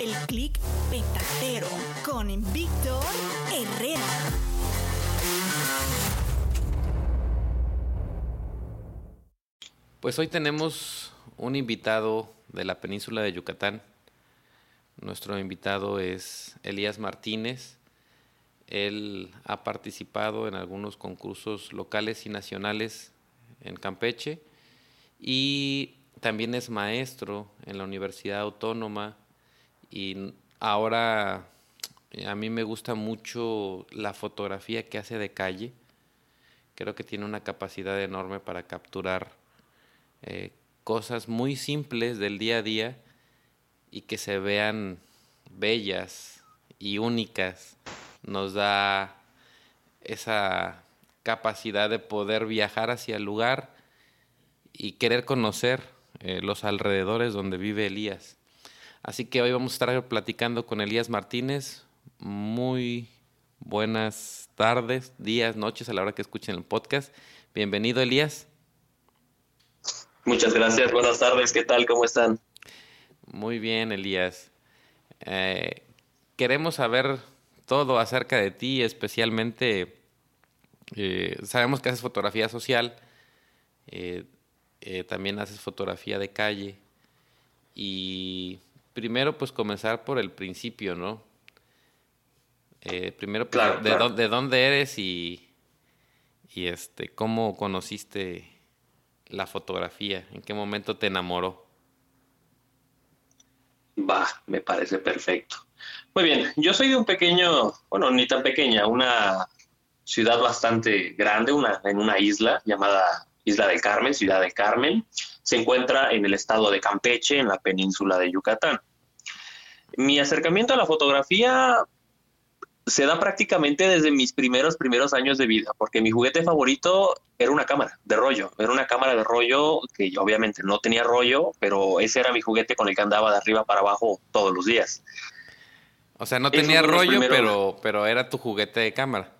El clic petatero con Víctor Herrera. Pues hoy tenemos un invitado de la península de Yucatán. Nuestro invitado es Elías Martínez. Él ha participado en algunos concursos locales y nacionales en Campeche y también es maestro en la Universidad Autónoma y ahora a mí me gusta mucho la fotografía que hace de calle. Creo que tiene una capacidad enorme para capturar eh, cosas muy simples del día a día y que se vean bellas y únicas. Nos da esa capacidad de poder viajar hacia el lugar y querer conocer eh, los alrededores donde vive Elías. Así que hoy vamos a estar platicando con Elías Martínez. Muy buenas tardes, días, noches a la hora que escuchen el podcast. Bienvenido, Elías. Muchas gracias, buenas tardes, ¿qué tal? ¿Cómo están? Muy bien, Elías. Eh, queremos saber todo acerca de ti, especialmente eh, sabemos que haces fotografía social, eh, también haces fotografía de calle y primero pues comenzar por el principio, ¿no? primero, pues, Claro, de, claro. de dónde eres y, y este, cómo conociste la fotografía, en qué momento te enamoró. Va, me parece perfecto. Muy bien, yo soy de un pequeño, bueno, ni tan pequeña, una ciudad bastante grande, una, en una isla llamada Isla del Carmen, Ciudad del Carmen. Se encuentra en el estado de Campeche, en la península de Yucatán. Mi acercamiento a la fotografía se da prácticamente desde mis primeros, primeros años de vida, porque mi juguete favorito era una cámara de rollo, era una cámara de rollo que yo obviamente no tenía rollo, pero ese era mi juguete con el que andaba de arriba para abajo todos los días. O sea, no tenía rollo, primeros- pero, pero era tu juguete de cámara.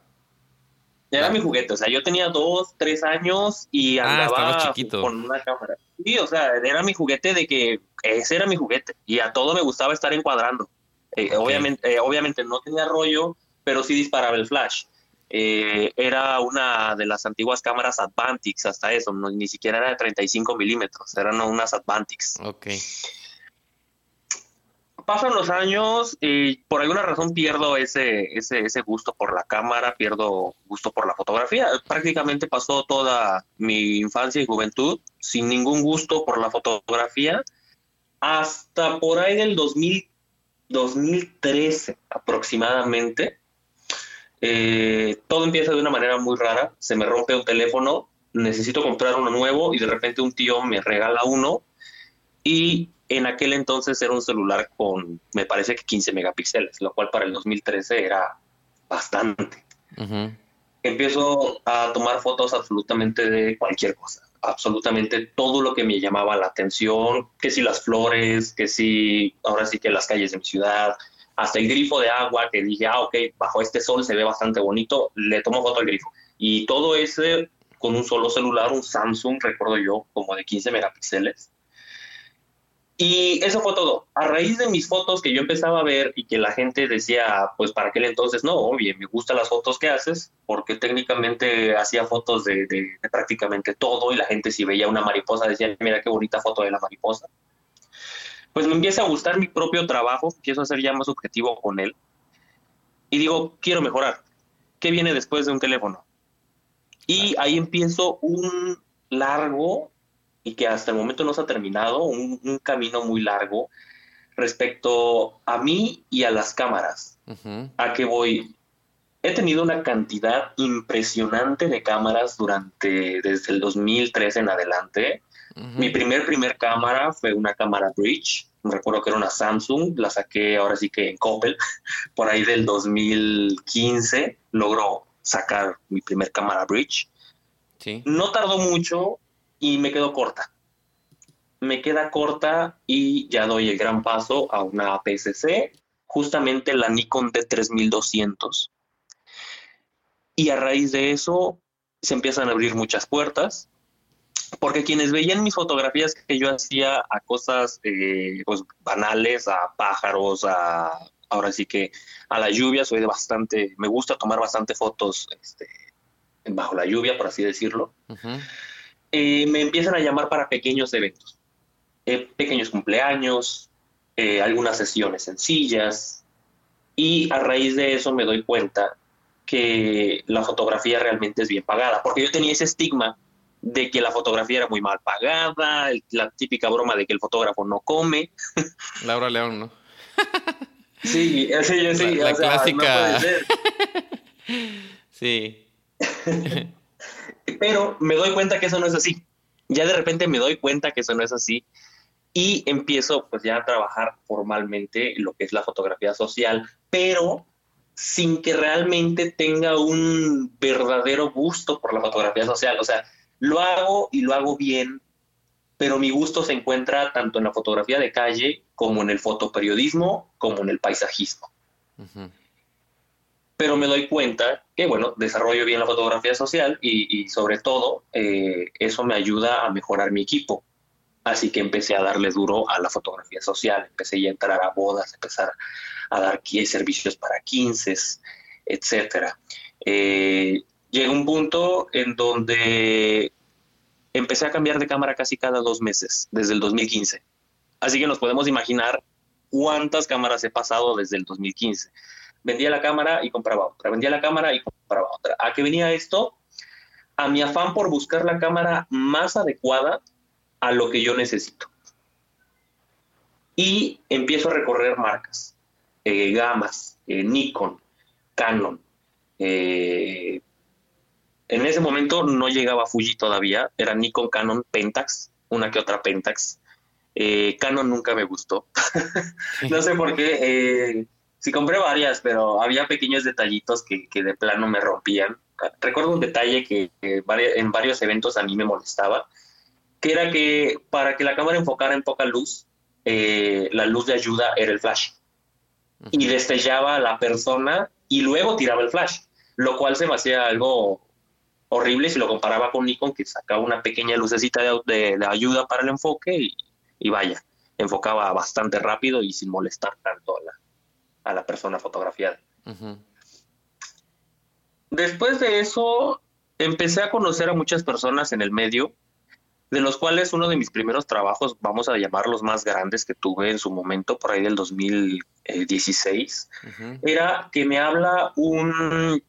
Era mi juguete, o sea, yo tenía dos, tres años y Ah, andaba chiquito. con una cámara. Sí, o sea, era mi juguete de que ese era mi juguete y a todo me gustaba estar encuadrando. Eh, obviamente, eh, obviamente no tenía rollo, pero sí disparaba el flash. Eh, era una de las antiguas cámaras Advantix, hasta eso, no- ni siquiera era de 35 milímetros, eran unas Advantix. Ok. Pasan los años y por alguna razón pierdo ese, ese, ese gusto por la cámara, pierdo gusto por la fotografía. Prácticamente pasó toda mi infancia y juventud sin ningún gusto por la fotografía hasta por ahí del 2000, 2013 aproximadamente. Eh, todo empieza de una manera muy rara. Se me rompe un teléfono, necesito comprar uno nuevo y de repente un tío me regala uno y en aquel entonces era un celular con, me parece que 15 megapíxeles, lo cual para el 2013 era bastante. Empiezo a tomar fotos absolutamente de cualquier cosa, absolutamente todo lo que me llamaba la atención, que si las flores, que si ahora sí que las calles de mi ciudad, hasta el grifo de agua que dije, ah, ok, bajo este sol se ve bastante bonito, le tomo foto al grifo. Y todo ese con un solo celular, un Samsung, recuerdo yo, como de 15 megapíxeles. Y eso fue todo. A raíz de mis fotos que yo empezaba a ver y que la gente decía, pues para aquel entonces, no, oye, me gustan las fotos que haces, porque técnicamente hacía fotos de, de, prácticamente todo y la gente si veía una mariposa decía, mira qué bonita foto de la mariposa. Pues me empieza a gustar mi propio trabajo, empiezo a ser ya más objetivo con él. Y digo, quiero mejorar. ¿Qué viene después de un teléfono? Y ahí empiezo un largo y que hasta el momento no se ha terminado, un, camino muy largo respecto a mí y a las cámaras. ¿A qué voy? He tenido una cantidad impresionante de cámaras durante, desde el 2003 en adelante. Mi primer, primer cámara fue una cámara Bridge. Recuerdo que era una Samsung, la saqué ahora sí que en Coppel, por ahí del 2015. Logró sacar mi primer cámara Bridge. No tardó mucho y me quedó corta. Me queda corta y ya doy el gran paso a una APS-C, justamente la Nikon D3200. Y a raíz de eso se empiezan a abrir muchas puertas, porque quienes veían mis fotografías que yo hacía a cosas eh, pues, banales, a pájaros, a ahora sí que a la lluvia, soy de bastante, me gusta tomar bastante fotos este, bajo la lluvia, por así decirlo. Eh, me empiezan a llamar para pequeños eventos, eh, pequeños cumpleaños, eh, algunas sesiones sencillas, y a raíz de eso me doy cuenta que la fotografía realmente es bien pagada, porque yo tenía ese estigma de que la fotografía era muy mal pagada, la típica broma de que el fotógrafo no come. Laura León, ¿no? sí, sí, sí. La, clásica. sí. Pero me doy cuenta que eso no es así. Ya de repente me doy cuenta que eso no es así y empiezo pues ya a trabajar formalmente lo que es la fotografía social, pero sin que realmente tenga un verdadero gusto por la fotografía social. O sea, lo hago y lo hago bien, pero mi gusto se encuentra tanto en la fotografía de calle como en el fotoperiodismo, como en el paisajismo pero me doy cuenta bueno, desarrollo bien la fotografía social y, sobre todo eh, eso me ayuda a mejorar mi equipo. Así que empecé a darle duro a la fotografía social, empecé a entrar a bodas, empezar a dar servicios para 15, etcétera. Eh, llegó un punto en donde empecé a cambiar de cámara casi cada dos meses, desde el 2015. Así que nos podemos imaginar cuántas cámaras he pasado desde el 2015 vendía la cámara y compraba otra, vendía la cámara y compraba otra. ¿A qué venía esto? A mi afán por buscar la cámara más adecuada a lo que yo necesito. Y empiezo a recorrer marcas, eh, gamas, eh, Nikon, Canon. Eh, en ese momento no llegaba Fuji todavía, era Nikon, Canon, Pentax, una que otra Pentax. Canon nunca me gustó. no sé por qué Sí, compré varias, pero había pequeños detallitos que, de plano me rompían. Recuerdo un detalle que, en varios eventos a mí me molestaba, que era que para que la cámara enfocara en poca luz, eh, la luz de ayuda era el flash. Y destellaba a la persona y luego tiraba el flash, lo cual se me hacía algo horrible si lo comparaba con Nikon, que sacaba una pequeña lucecita de, ayuda para el enfoque y, y, vaya, enfocaba bastante rápido y sin molestar tanto a la, a la persona fotografiada. Después de eso, empecé a conocer a muchas personas en el medio, de los cuales uno de mis primeros trabajos, vamos a llamarlos más grandes que tuve en su momento, por ahí del 2016, era que me habla un...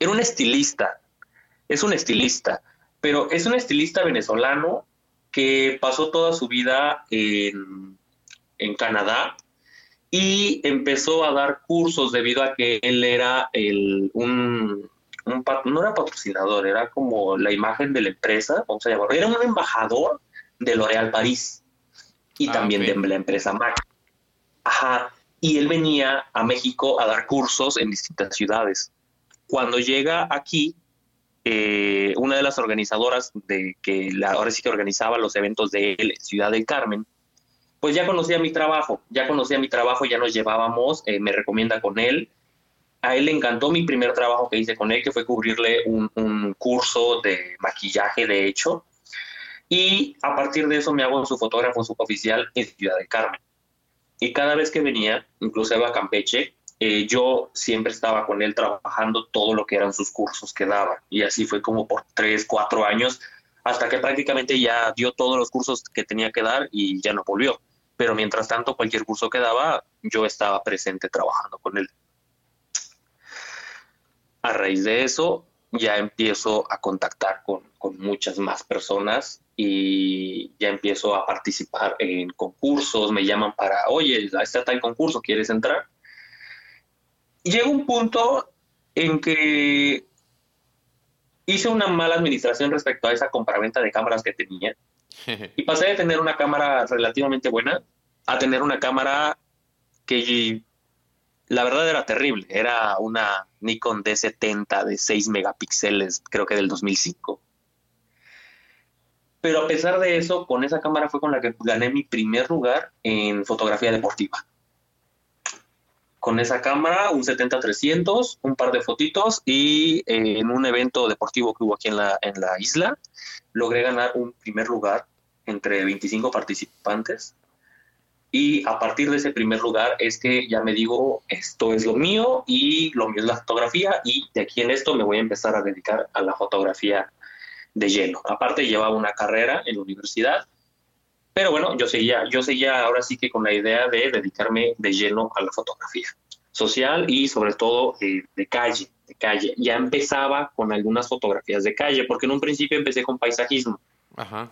Era un estilista, es un estilista, pero es un estilista venezolano que pasó toda su vida en, en Canadá y empezó a dar cursos debido a que él era el, un, no era patrocinador, era como la imagen de la empresa, vamos a llamarlo, era un embajador de L'Oréal París. y Ah, también de la empresa Mac. Ajá. Y él venía a México a dar cursos en distintas ciudades. Cuando llega aquí, eh, una de las organizadoras de que la, ahora sí que organizaba los eventos de él Ciudad del Carmen, pues ya conocía mi trabajo, ya conocía mi trabajo, ya nos llevábamos, eh, me recomienda con él. A él le encantó mi primer trabajo que hice con él, que fue cubrirle un, curso de maquillaje, de hecho. Y a partir de eso me hago su fotógrafo suboficial en Ciudad del Carmen. Y cada vez que venía, incluso a Campeche, eh, yo siempre estaba con él trabajando todo lo que eran sus cursos que daba. Y así fue como por tres, cuatro años, hasta que prácticamente ya dio todos los cursos que tenía que dar y ya no volvió. Pero mientras tanto, cualquier curso que daba, yo estaba presente trabajando con él. A raíz de eso, ya empiezo a contactar con, con muchas más personas y ya empiezo a participar en concursos, me llaman para, oye, está tal concurso, ¿quieres entrar? Llega un punto en que hice una mala administración respecto a esa compraventa de cámaras que tenía y pasé de tener una cámara relativamente buena a tener una cámara que la verdad era terrible. Era una Nikon D70 de 6 megapíxeles, creo que del 2005. Pero a pesar de eso, con esa cámara fue con la que gané mi primer lugar en fotografía deportiva. Con esa cámara, un 70-300, un par de fotitos y eh, en un evento deportivo que hubo aquí en la, en la isla, logré ganar un primer lugar entre 25 participantes. Y a partir de ese primer lugar es que ya me digo, esto es lo mío y lo mío es la fotografía y de aquí en esto me voy a empezar a dedicar a la fotografía de lleno. Aparte llevaba una carrera en la universidad, pero bueno, yo seguía, yo seguía ahora sí que con la idea de dedicarme de lleno a la fotografía social y sobre todo eh, de calle, de calle. Ya empezaba con algunas fotografías de calle, porque en un principio empecé con paisajismo. Ajá.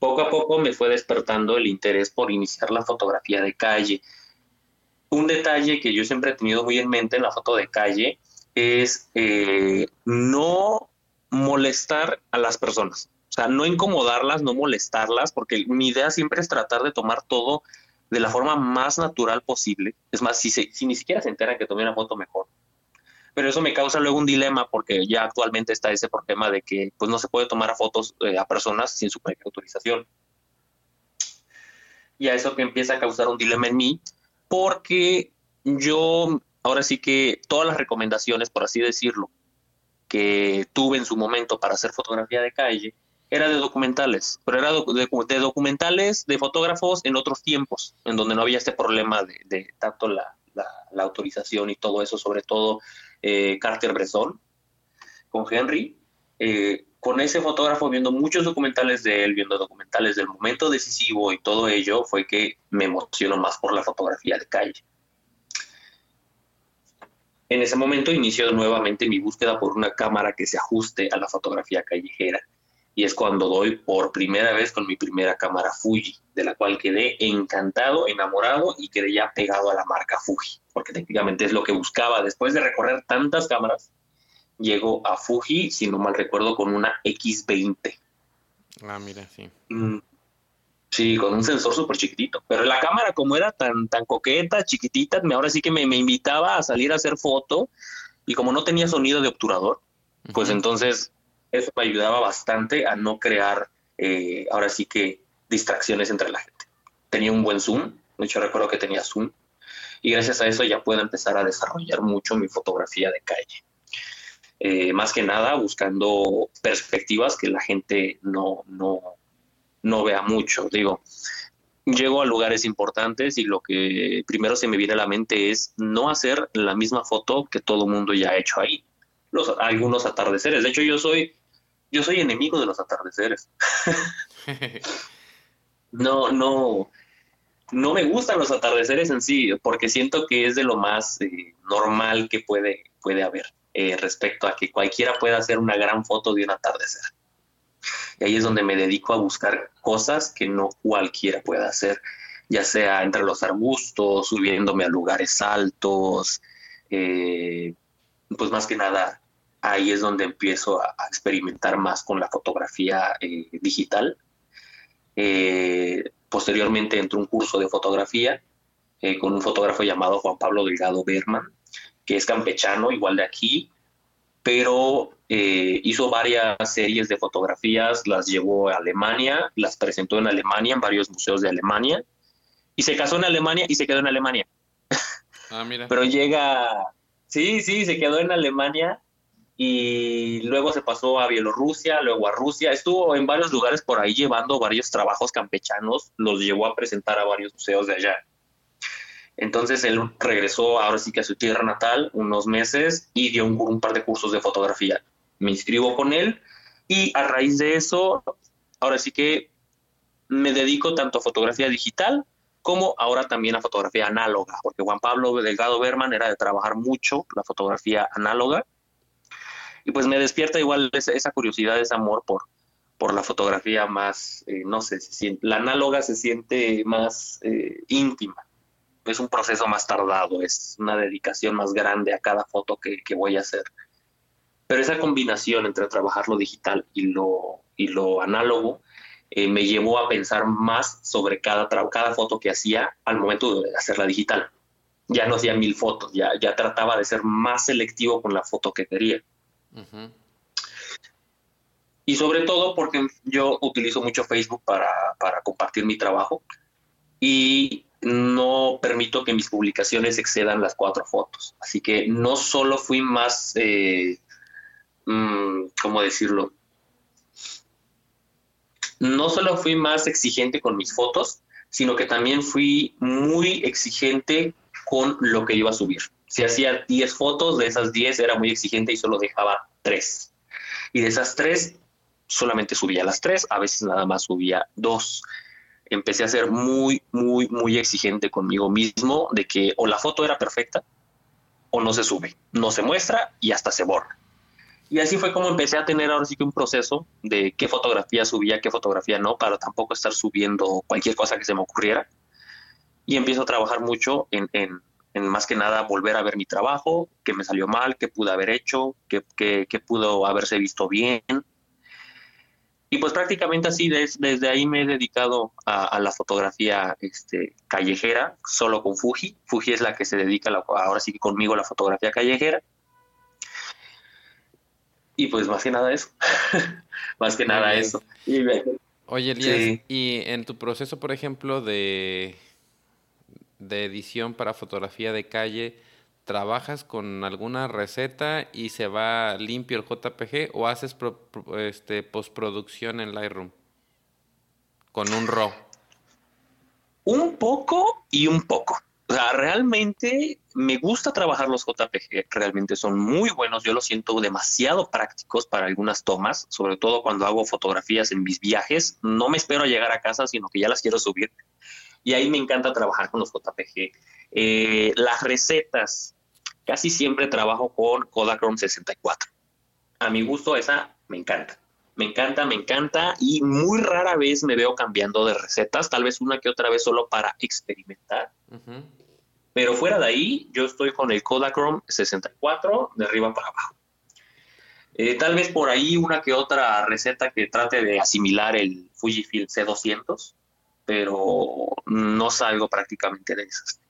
Poco a poco me fue despertando el interés por iniciar la fotografía de calle. Un detalle que yo siempre he tenido muy en mente en la foto de calle es eh, no molestar a las personas. O sea, no incomodarlas, no molestarlas, porque mi idea siempre es tratar de tomar todo de la forma más natural posible. Es más, si, ni siquiera se enteran que tomé una foto mejor. Pero eso me causa luego un dilema porque ya actualmente está ese problema de que pues no se puede tomar fotos eh, a personas sin su previa autorización. Y a eso que empieza a causar un dilema en mí porque yo ahora sí que todas las recomendaciones, por así decirlo, que tuve en su momento para hacer fotografía de calle, era de documentales, pero era de, documentales de fotógrafos en otros tiempos, en donde no había este problema de, tanto la, autorización y todo eso, sobre todo eh, Carter-Bresson con Henry. Eh, con ese fotógrafo viendo muchos documentales de él, viendo documentales del momento decisivo y todo ello, fue que me emocionó más por la fotografía de calle. En ese momento inició nuevamente mi búsqueda por una cámara que se ajuste a la fotografía callejera y es cuando doy por primera vez con mi primera cámara Fuji, de la cual quedé encantado, enamorado y quedé ya pegado a la marca Fuji, porque técnicamente es lo que buscaba. Después de recorrer tantas cámaras, llego a Fuji, si no mal recuerdo, con una X20. Ah, mira, sí. Mm, sí, con un sensor súper chiquitito. Pero la cámara, como era tan, tan coqueta, chiquitita, me, ahora sí que me, me invitaba a salir a hacer foto y como no tenía sonido de obturador, pues entonces eso me ayudaba bastante a no crear, eh, ahora sí que, distracciones entre la gente. Tenía un buen zoom, hecho recuerdo que tenía zoom, y gracias a eso ya puedo empezar a desarrollar mucho mi fotografía de calle. Eh, más que nada buscando perspectivas que la gente no, no, no vea mucho. Digo, llego a lugares importantes y lo que primero se me viene a la mente es no hacer la misma foto que todo el mundo ya ha hecho ahí. Algunos atardeceres. De hecho, yo soy, yo soy enemigo de los atardeceres. no, no, no me gustan los atardeceres en sí, porque siento que es de lo más eh, normal que puede, puede haber eh, respecto a que cualquiera pueda hacer una gran foto de un atardecer. Y ahí es donde me dedico a buscar cosas que no cualquiera pueda hacer, ya sea entre los arbustos, subiéndome a lugares altos, eh, pues más que nada ahí es donde empiezo a, a experimentar más con la fotografía eh, digital. Eh, posteriormente entró un curso de fotografía eh, con un fotógrafo llamado Juan Pablo Delgado Berman, que es campechano, igual de aquí, pero hizo varias series de fotografías, las llevó a Alemania, las presentó en Alemania, en varios museos de Alemania, y se casó en Alemania y se quedó en Alemania. Ah, mira. Pero llega, sí, sí, se quedó en Alemania y luego se pasó a Bielorrusia, luego a Rusia, estuvo en varios lugares por ahí llevando varios trabajos campechanos, los llevó a presentar a varios museos de allá. Entonces él regresó ahora sí que a su tierra natal unos meses y dio un, par de cursos de fotografía. Me inscribo con él y a raíz de eso, ahora sí que me dedico tanto a fotografía digital como ahora también a fotografía análoga, porque Juan Pablo Delgado Berman era de trabajar mucho la fotografía análoga y pues me despierta igual esa, curiosidad, ese amor por, por la fotografía más, eh, no sé, la análoga se siente más eh, íntima es un proceso más tardado, es una dedicación más grande a cada foto que, voy a hacer. Pero esa combinación entre trabajar lo digital y lo, y lo análogo eh, me llevó a pensar más sobre cada, cada foto que hacía al momento de hacerla digital. Ya no hacía mil fotos, ya, ya trataba de ser más selectivo con la foto que quería. Y sobre todo porque yo utilizo mucho Facebook para, para compartir mi trabajo y no permito que mis publicaciones excedan las cuatro fotos. Así que no solo fui más, eh, mm, ¿cómo decirlo? No solo fui más exigente con mis fotos, sino que también fui muy exigente con lo que iba a subir. Si hacía 10 fotos, de esas 10 era muy exigente y solo dejaba 3. Y de esas 3, solamente subía las 3, a veces nada más subía 2 empecé a ser muy, muy, muy exigente conmigo mismo de que o la foto era perfecta o no se sube, no se muestra y hasta se borra. Y así fue como empecé a tener ahora sí que un proceso de qué fotografía subía, qué fotografía no, para tampoco estar subiendo cualquier cosa que se me ocurriera. Y empiezo a trabajar mucho en, en, más que nada volver a ver mi trabajo, qué me salió mal, qué pude haber hecho, qué, qué, qué pudo haberse visto bien, y pues prácticamente así, desde ahí me he dedicado a, la fotografía este, callejera, solo con Fuji. Fuji es la que se dedica ahora sí que conmigo a la fotografía callejera. Y pues más que nada eso. más que nada eso. Oye, Elías, y en tu proceso, por ejemplo, de, de edición para fotografía de calle, trabajas con alguna receta y se va limpio el JPG o haces este, postproducción en Lightroom con un RAW? Un poco y un poco. O sea, realmente me gusta trabajar los JPG, realmente son muy buenos, yo los siento demasiado prácticos para algunas tomas, sobre todo cuando hago fotografías en mis viajes, no me espero a llegar a casa, sino que ya las quiero subir. Y ahí me encanta trabajar con los JPG. Eh, las recetas, Casi siempre trabajo con Kodachrome 64. A mi gusto esa me encanta. Me encanta, me encanta y muy rara vez me veo cambiando de recetas, tal vez una que otra vez solo para experimentar. Pero fuera de ahí, yo estoy con el Kodachrome 64 de arriba para abajo. Eh, tal vez por ahí una que otra receta que trate de asimilar el Fujifilm C200, pero no salgo prácticamente de esas.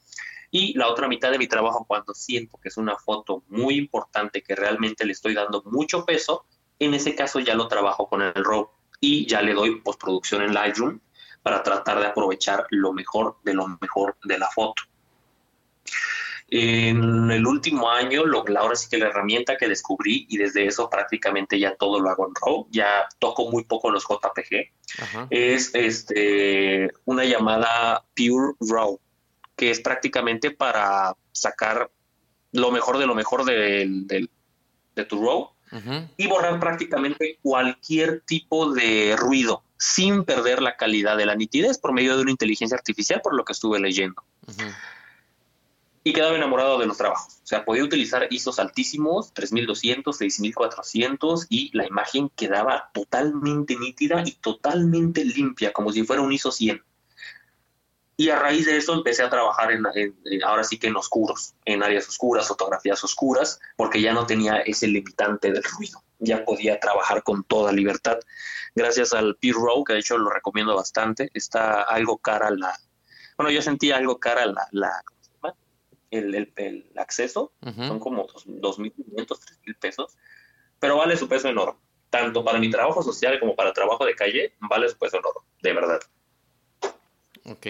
Y la otra mitad de mi trabajo, cuando siento que es una foto muy importante, que realmente le estoy dando mucho peso, en ese caso ya lo trabajo con el RAW y ya le doy postproducción en Lightroom para tratar de aprovechar lo mejor de lo mejor de la foto. En el último año, lo, ahora sí que la herramienta que descubrí y desde eso prácticamente ya todo lo hago en RAW, ya toco muy poco los JPG, es este, una llamada Pure RAW que es prácticamente para sacar lo mejor de lo mejor de, tu RAW y borrar prácticamente cualquier tipo de ruido sin perder la calidad de la nitidez por medio de una inteligencia artificial, por lo que estuve leyendo. Y quedaba enamorado de los trabajos. O sea, podía utilizar ISOs altísimos, 3200, 6400, y la imagen quedaba totalmente nítida y totalmente limpia, como si fuera un ISO 100. Y a raíz de eso empecé a trabajar en, ahora sí que en oscuros, en áreas oscuras, fotografías oscuras, porque ya no tenía ese limitante del ruido. ya podía trabajar con toda libertad. Gracias al P-Row, que de hecho lo recomiendo bastante, está algo cara la... Bueno, yo sentí algo cara la... la ¿cómo se llama? El, el, acceso, son como 2.500, 3.000 pesos, pero vale su peso en oro. Tanto para mi trabajo social como para trabajo de calle, vale su peso en oro, de verdad. Ok.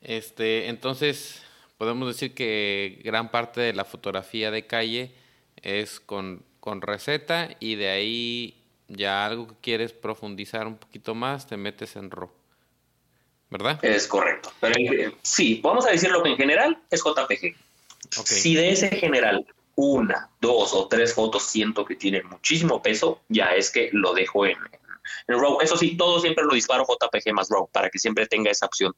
Este, entonces, podemos decir que gran parte de la fotografía de calle es con, con receta y de ahí ya algo que quieres profundizar un poquito más, te metes en RAW. ¿Verdad? Es correcto. Pero sí, vamos a decirlo que en general es JPG. Si de ese general una, dos o tres fotos siento que tienen muchísimo peso, ya es que lo dejo en, en RAW. Eso sí, todo siempre lo disparo JPG más RAW para que siempre tenga esa opción.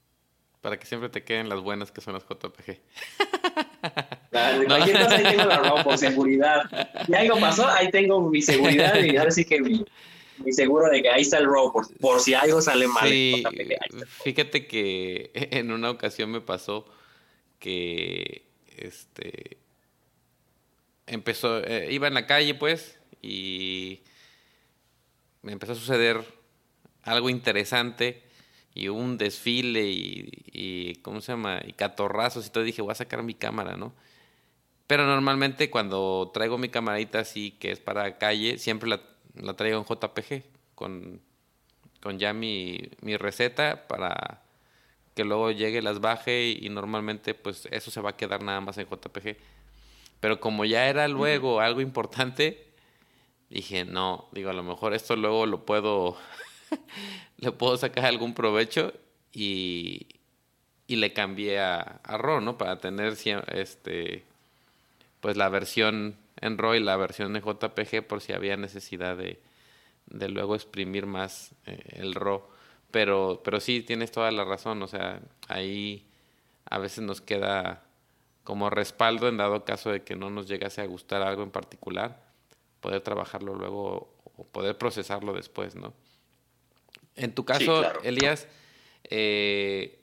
Para que siempre te queden las buenas que son las JPG. ahí tengo la RAW por seguridad. Si algo pasó, ahí tengo mi seguridad y ahora sí que mi, seguro de que ahí está el RAW por, si algo sale mal. Sí, fíjate que en una ocasión me pasó que este empezó, eh, iba en la calle pues y me empezó a suceder algo interesante y un desfile y, ¿cómo se llama? Y catorrazos y todo. Dije, voy a sacar mi cámara, ¿no? Pero normalmente cuando traigo mi camarita así, que es para calle, siempre la, la traigo en JPG, con, con ya mi, mi, receta para que luego llegue, las baje y, normalmente pues eso se va a quedar nada más en JPG. Pero como ya era luego algo importante, dije, no, digo, a lo mejor esto luego lo puedo le puedo sacar algún provecho y, y le cambié a, a RAW, ¿no? Para tener este pues la versión en y la versión en JPG por si había necesidad de, de luego exprimir más eh, el RAW. Pero, pero sí, tienes toda la razón, o sea, ahí a veces nos queda como respaldo en dado caso de que no nos llegase a gustar algo en particular, poder trabajarlo luego o poder procesarlo después, ¿no? En tu caso, Elías, eh,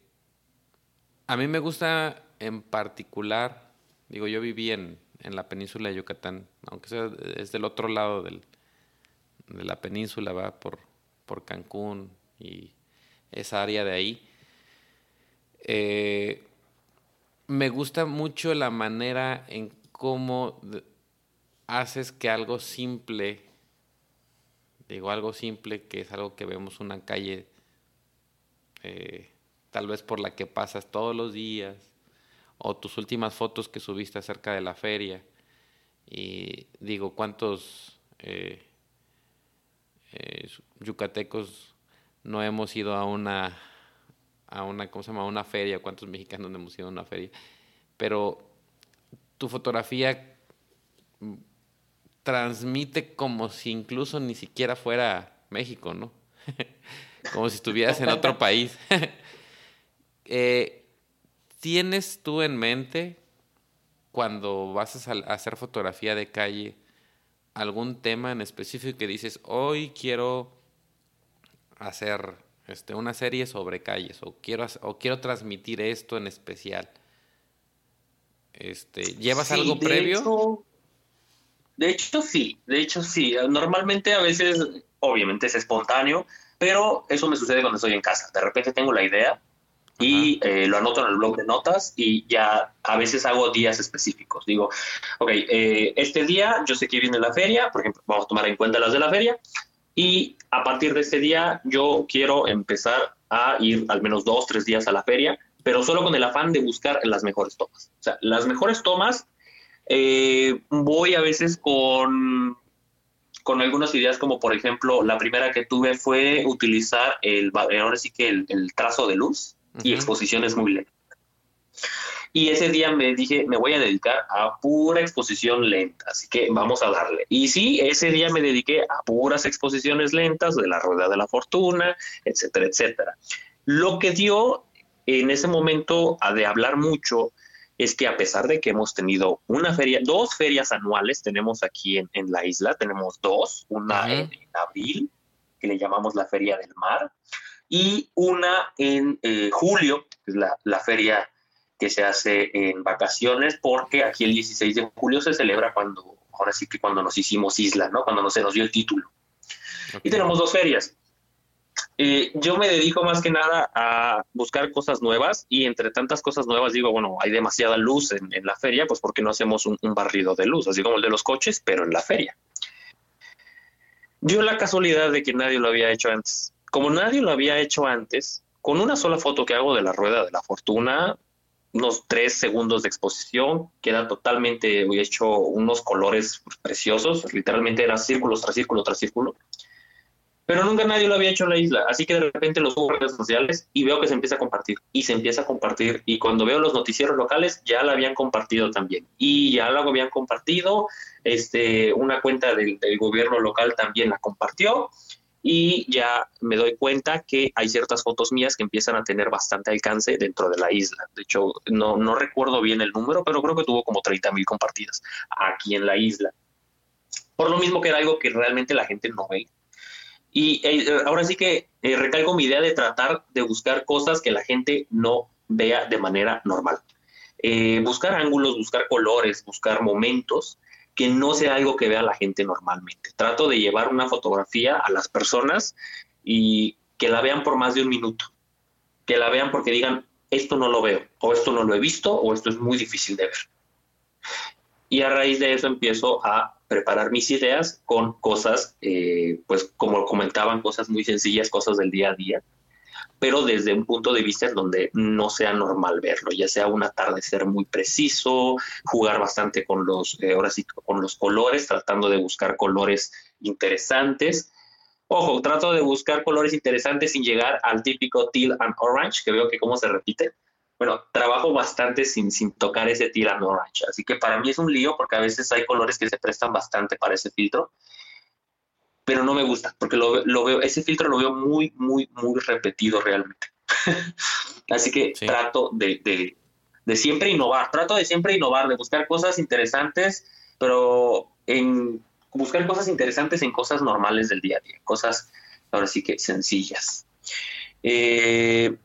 a mí me gusta en particular, digo, yo viví en, en la península de Yucatán, aunque sea es del otro lado del, de la península, va por, por Cancún y esa área de ahí. Eh, me gusta mucho la manera en cómo haces que algo simple digo algo simple, que es algo que vemos una calle eh, tal vez por la que pasas todos los días, o tus últimas fotos que subiste acerca de la feria, y digo, ¿cuántos eh, eh, yucatecos no hemos ido a una, a una, ¿cómo se llama? una feria, cuántos mexicanos no hemos ido a una feria, pero tu fotografía transmite como si incluso ni siquiera fuera México, ¿no? como si estuvieras en otro país. Eh, ¿Tienes tú en mente cuando vas a hacer fotografía de calle algún tema en específico que dices, hoy quiero hacer este, una serie sobre calles o quiero, o quiero transmitir esto en especial? Este, ¿Llevas algo previo? De hecho, sí, de hecho, sí. Normalmente a veces, obviamente es espontáneo, pero eso me sucede cuando estoy en casa. De repente tengo la idea y eh, lo anoto en el blog de notas y ya a veces hago días específicos. Digo, ok, eh, este día yo sé que viene la feria, por ejemplo, vamos a tomar en cuenta las de la feria, y a partir de este día yo quiero empezar a ir al menos dos, tres días a la feria, pero solo con el afán de buscar las mejores tomas. O sea, las mejores tomas eh, voy a veces con, con algunas ideas como por ejemplo la primera que tuve fue utilizar el ahora sí que el, trazo de luz y exposiciones muy lentas. Y ese día me dije, me voy a dedicar a pura exposición lenta, así que vamos a darle. Y sí, ese día me dediqué a puras exposiciones lentas de la rueda de la fortuna, etcétera, etcétera. Lo que dio en ese momento a de hablar mucho es que a pesar de que hemos tenido una feria, dos ferias anuales tenemos aquí en, la isla, tenemos dos, una en, abril, que le llamamos la Feria del Mar, y una en eh, julio, que es la, feria que se hace en vacaciones, porque aquí el 16 de julio se celebra cuando, ahora sí que cuando nos hicimos isla, ¿no? Cuando se nos dio el título. Y tenemos dos ferias. Eh, yo me dedico más que nada a buscar cosas nuevas y entre tantas cosas nuevas digo, bueno, hay demasiada luz en, la feria, pues ¿por qué no hacemos un, barrido de luz, así como el de los coches, pero en la feria? Yo la casualidad de que nadie lo había hecho antes. Como nadie lo había hecho antes, con una sola foto que hago de la rueda de la fortuna, unos tres segundos de exposición, queda totalmente hecho unos colores preciosos, literalmente era círculos tras círculo tras círculo pero nunca nadie lo había hecho en la isla. Así que de repente lo subo a redes sociales y veo que se empieza a compartir y se empieza a compartir. Y cuando veo los noticieros locales, ya la habían compartido también. Y ya lo habían compartido. Este, una cuenta del, gobierno local también la compartió. Y ya me doy cuenta que hay ciertas fotos mías que empiezan a tener bastante alcance dentro de la isla. De hecho, no, no recuerdo bien el número, pero creo que tuvo como 30 mil compartidas aquí en la isla. Por lo mismo que era algo que realmente la gente no ve y eh, ahora sí que eh, recalco mi idea de tratar de buscar cosas que la gente no vea de manera normal. Eh, buscar ángulos, buscar colores, buscar momentos que no sea algo que vea la gente normalmente. Trato de llevar una fotografía a las personas y que la vean por más de un minuto. Que la vean porque digan, esto no lo veo, o esto no lo he visto, o esto es muy difícil de ver. Y a raíz de eso empiezo a preparar mis ideas con cosas, eh, pues como comentaban, cosas muy sencillas, cosas del día a día, pero desde un punto de vista en donde no sea normal verlo, ya sea un atardecer muy preciso, jugar bastante con los, eh, ahora sí, con los colores, tratando de buscar colores interesantes. Ojo, trato de buscar colores interesantes sin llegar al típico teal and orange, que veo que cómo se repite, bueno, trabajo bastante sin, sin tocar ese tirano orange. Así que para mí es un lío porque a veces hay colores que se prestan bastante para ese filtro, pero no me gusta porque lo, lo veo, ese filtro lo veo muy, muy, muy repetido realmente. Así que trato de, de, de, siempre innovar, trato de siempre innovar, de buscar cosas interesantes, pero en buscar cosas interesantes en cosas normales del día a día, cosas ahora sí que sencillas. Eh,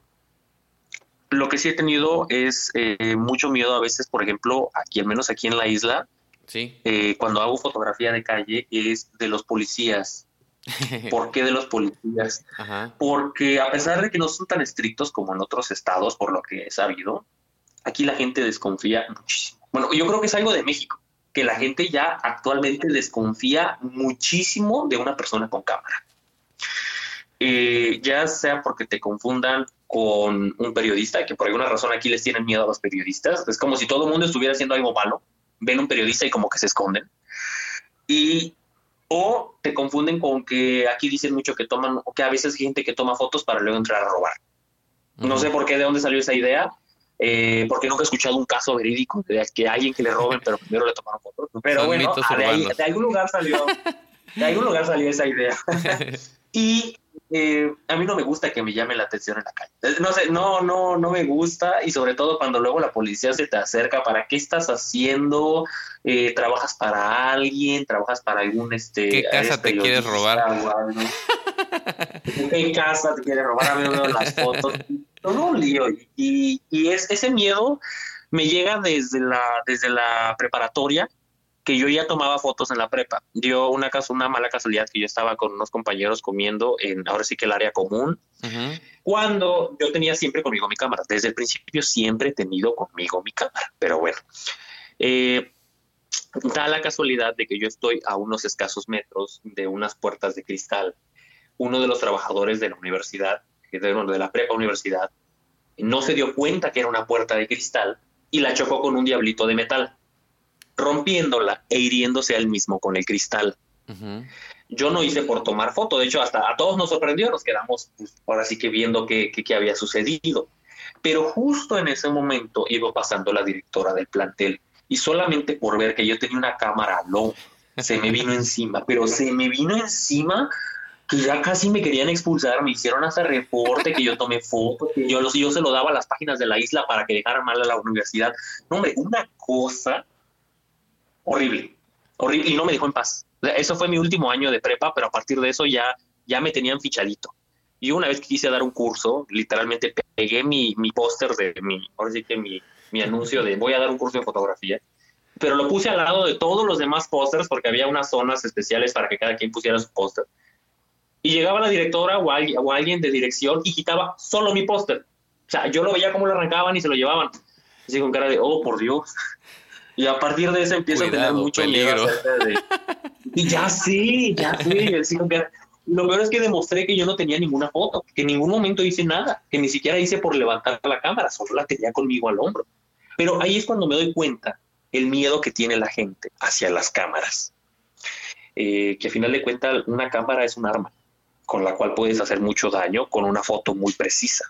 lo que sí he tenido es eh, mucho miedo a veces, por ejemplo, aquí, al menos aquí en la isla, sí. Eh, cuando hago fotografía de calle, es de los policías. ¿Por qué de los policías? Porque a pesar de que no son tan estrictos como en otros estados, por lo que he sabido, aquí la gente desconfía muchísimo. Bueno, yo creo que es algo de México, que la gente ya actualmente desconfía muchísimo de una persona con cámara. Eh, ya sea porque te confundan con un periodista, que por alguna razón aquí les tienen miedo a los periodistas. Es como si todo el mundo estuviera haciendo algo malo, ven un periodista y como que se esconden. Y o te confunden con que aquí dicen mucho que toman, o que a veces hay gente que toma fotos para luego entrar a robar. No sé por qué, de dónde salió esa idea, eh, porque nunca he escuchado un caso verídico de que alguien que le roben, pero primero le tomaron fotos. Pero bueno, de, de, algún lugar salió, de algún lugar salió esa idea. y eh, a mí no me gusta que me llame la atención en la calle. Eh, no sé, no, no, no me gusta y sobre todo cuando luego la policía se te acerca, ¿para qué estás haciendo? Eh, ¿Trabajas para alguien? ¿Trabajas para algún este? ¿Qué casa te quieres robar? ¿Qué casa te quieres robar? A mí me las fotos. Todo un lío y, y es, ese miedo me llega desde la, desde la preparatoria que yo ya tomaba fotos en la prepa. Dio una, una mala casualidad que yo estaba con unos compañeros comiendo en, ahora sí que el área común, cuando yo tenía siempre conmigo mi cámara. Desde el principio siempre he tenido conmigo mi cámara, pero bueno. Eh, da la casualidad de que yo estoy a unos escasos metros de unas puertas de cristal. Uno de los trabajadores de la universidad, de, de la prepa universidad, no se dio cuenta que era una puerta de cristal y la chocó con un diablito de metal rompiéndola e hiriéndose a él mismo con el cristal. Yo no hice por tomar foto, de hecho hasta a todos nos sorprendió, nos quedamos pues, ahora sí que viendo qué, qué, había sucedido. Pero justo en ese momento iba pasando la directora del plantel y solamente por ver que yo tenía una cámara no se me vino encima, pero se me vino encima que ya casi me querían expulsar, me hicieron hasta reporte que yo tomé fotos, que yo, yo se lo daba a las páginas de la isla para que dejaran mal a la universidad. No, hombre, una cosa horrible, horrible, y no me dejó en paz. eso fue mi último año de prepa, pero a partir de eso ya, ya me tenían fichadito. Y una vez que quise dar un curso, literalmente pegué mi, mi póster de mi, ahora sí que mi, mi anuncio de voy a dar un curso de fotografía pero lo puse al lado de todos los demás pósters porque había unas zonas especiales para que cada quien pusiera su póster. Y llegaba la directora o, alguien de dirección y quitaba solo mi póster. O sea, yo lo veía cómo lo arrancaban y se lo llevaban. Así con cara de, oh, por Dios. Y a partir de eso empiezo a tener mucho peligro. miedo Y ya sí, ya sí. Lo peor es que demostré que yo no tenía ninguna foto, que en ningún momento hice nada, que ni siquiera hice por levantar la cámara, solo la tenía conmigo al hombro. Pero ahí es cuando me doy cuenta el miedo que tiene la gente hacia las cámaras. Eh, que a final de cuentas una cámara es un arma con la cual puedes hacer mucho daño con una foto muy precisa.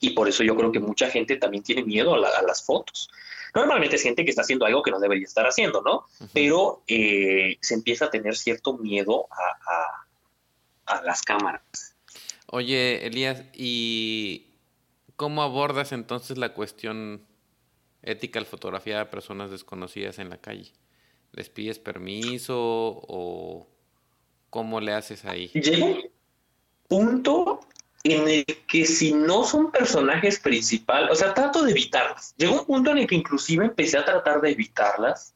Y por eso yo creo que mucha gente también tiene miedo a, las fotos. Normalmente es gente que está haciendo algo que no debería estar haciendo, ¿no? Pero eh, se empieza a tener cierto miedo a, a las cámaras. Oye, Elías, ¿y cómo abordas entonces la cuestión ética al fotografiar a personas desconocidas en la calle? ¿Les pides permiso o cómo le haces ahí? Llega un punto en el que si no son personajes principales, o sea, trato de evitarlas. Llegó un punto en el que inclusive empecé a tratar de evitarlas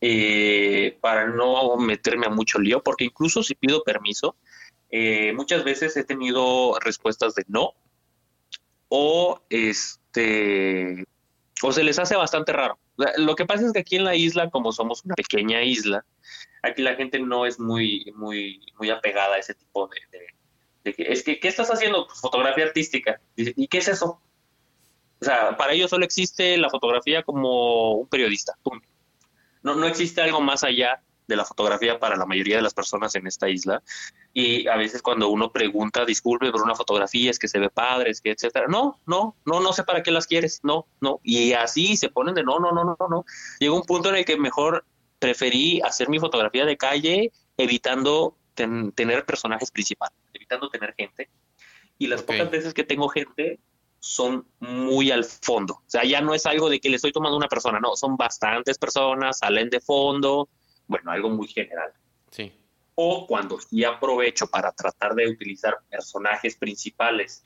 eh, para no meterme a mucho lío, porque incluso si pido permiso, eh, muchas veces he tenido respuestas de no o este o se les hace bastante raro. Lo que pasa es que aquí en la isla, como somos una pequeña isla, aquí la gente no es muy, muy, muy apegada a ese tipo de, es que, ¿qué estás haciendo? Pues, fotografía artística. ¿Y qué es eso? O sea, para ellos solo existe la fotografía como un periodista. No, no existe algo más allá de la fotografía para la mayoría de las personas en esta isla. Y a veces cuando uno pregunta, disculpe por una fotografía, es que se ve padre, es que etcétera. No, no, no, no sé para qué las quieres, no, no. Y así se ponen de no, no, no, no, no. Llega un punto en el que mejor preferí hacer mi fotografía de calle evitando tener personajes principales, evitando tener gente. Y las pocas veces que tengo gente son muy al fondo. O sea, ya no es algo de que le estoy tomando una persona, no, son bastantes personas, salen de fondo, bueno, algo muy general. Sí. O cuando sí aprovecho para tratar de utilizar personajes principales,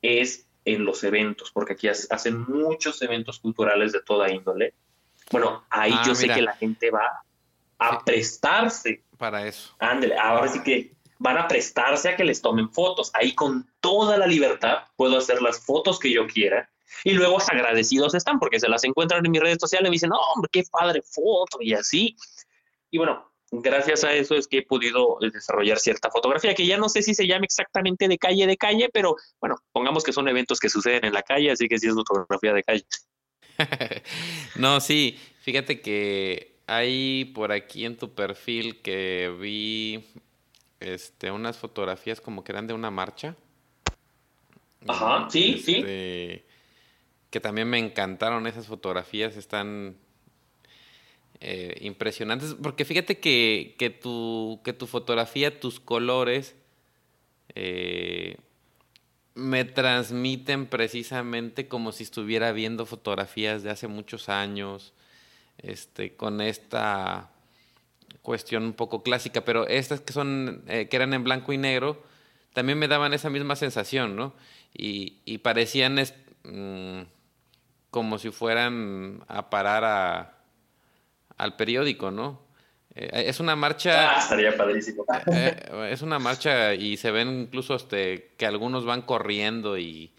es en los eventos, porque aquí hacen muchos eventos culturales de toda índole. Bueno, ahí ah, yo sé que la gente va a prestarse. Para eso. Ándale, ahora sí que van a prestarse a que les tomen fotos. Ahí con toda la libertad puedo hacer las fotos que yo quiera. Y luego agradecidos están porque se las encuentran en mis redes sociales y me dicen, no, hombre, qué padre foto y así. Y bueno, gracias a eso es que he podido desarrollar cierta fotografía, que ya no sé si se llama exactamente de calle de calle, pero bueno, pongamos que son eventos que suceden en la calle, así que sí es fotografía de calle. no, sí, fíjate que hay por aquí en tu perfil que vi este unas fotografías como que eran de una marcha. Ajá, sí, sí. Este, que también me encantaron esas fotografías, están eh, impresionantes. Porque fíjate que, que, tu, que tu fotografía, tus colores, eh, me transmiten precisamente como si estuviera viendo fotografías de hace muchos años, este, con esta cuestión un poco clásica, pero estas que son, eh, que eran en blanco y negro, también me daban esa misma sensación, ¿no? Y, y parecían mm, como si fueran a parar a, al periódico, ¿no? Eh, es una marcha. Ah, estaría padrísimo. Eh, es una marcha y se ven incluso este, que algunos van corriendo y,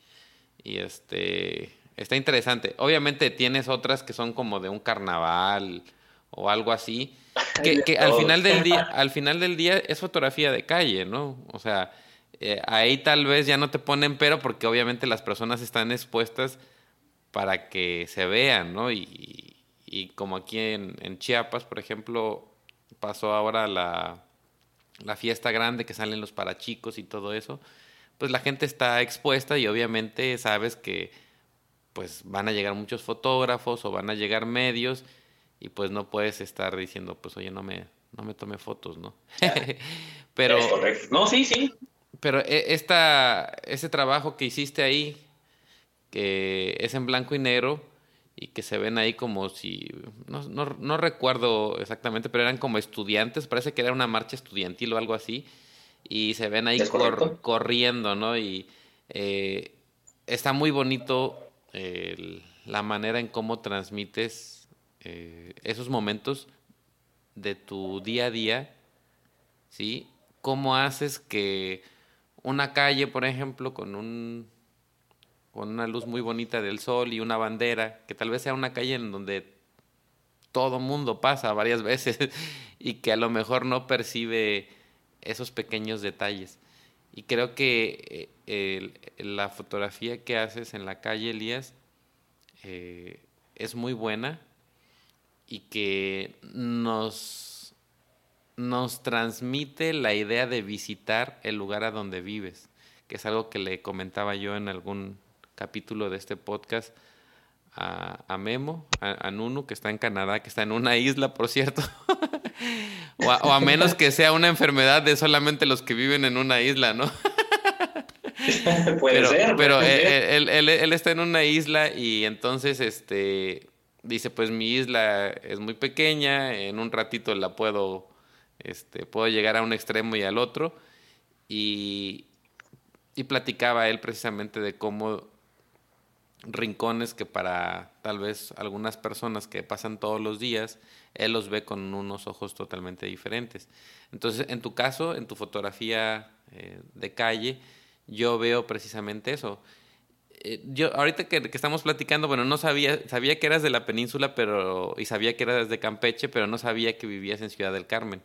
y este está interesante. Obviamente tienes otras que son como de un carnaval o algo así, que, al final del día, al final del día es fotografía de calle, ¿no? O sea, eh, ahí tal vez ya no te ponen pero porque obviamente las personas están expuestas para que se vean, ¿no? Y, y como aquí en, Chiapas, por ejemplo, pasó ahora la, la fiesta grande que salen los parachicos y todo eso, pues la gente está expuesta y obviamente sabes que pues van a llegar muchos fotógrafos o van a llegar medios y pues no puedes estar diciendo pues oye no me no me tome fotos no pero no sí sí. pero e, esta ese trabajo que hiciste ahí que es en blanco y negro y que se ven ahí como si, no, no, no, recuerdo exactamente, pero eran como estudiantes, parece que era una marcha estudiantil o algo así, y se ven ahí corriendo, ¿no? Y eh, está muy bonito la manera en cómo transmites eh, esos momentos de tu día a día, ¿sí? ¿Cómo haces que una calle, por ejemplo, con un con una luz muy bonita del sol y una bandera, que tal vez sea una calle en donde todo mundo pasa varias veces y que a lo mejor no percibe esos pequeños detalles. Y creo que eh, la fotografía que haces en la calle, Elías, eh, es muy buena y que nos, nos transmite la idea de visitar el lugar a donde vives, que es algo que le comentaba yo en algún capítulo de este podcast a, Memo, a, Nunu, que está en Canadá, que está en una isla, por cierto. o, a, menos que sea una enfermedad de solamente los que viven en una isla, ¿no? puede pero, ser. Pero él, él, está en una isla y entonces este dice, pues mi isla es muy pequeña, en un ratito la puedo, este, puedo llegar a un extremo y al otro. Y, platicaba él precisamente de cómo rincones que para tal vez algunas personas que pasan todos los días, él los ve con unos ojos totalmente diferentes. Entonces, en tu caso, en tu fotografía eh, de calle, yo veo precisamente eso. Eh, yo ahorita que, estamos platicando, bueno, no sabía, sabía que eras de la península, pero y sabía que eras de Campeche, pero no sabía que vivías en Ciudad del Carmen.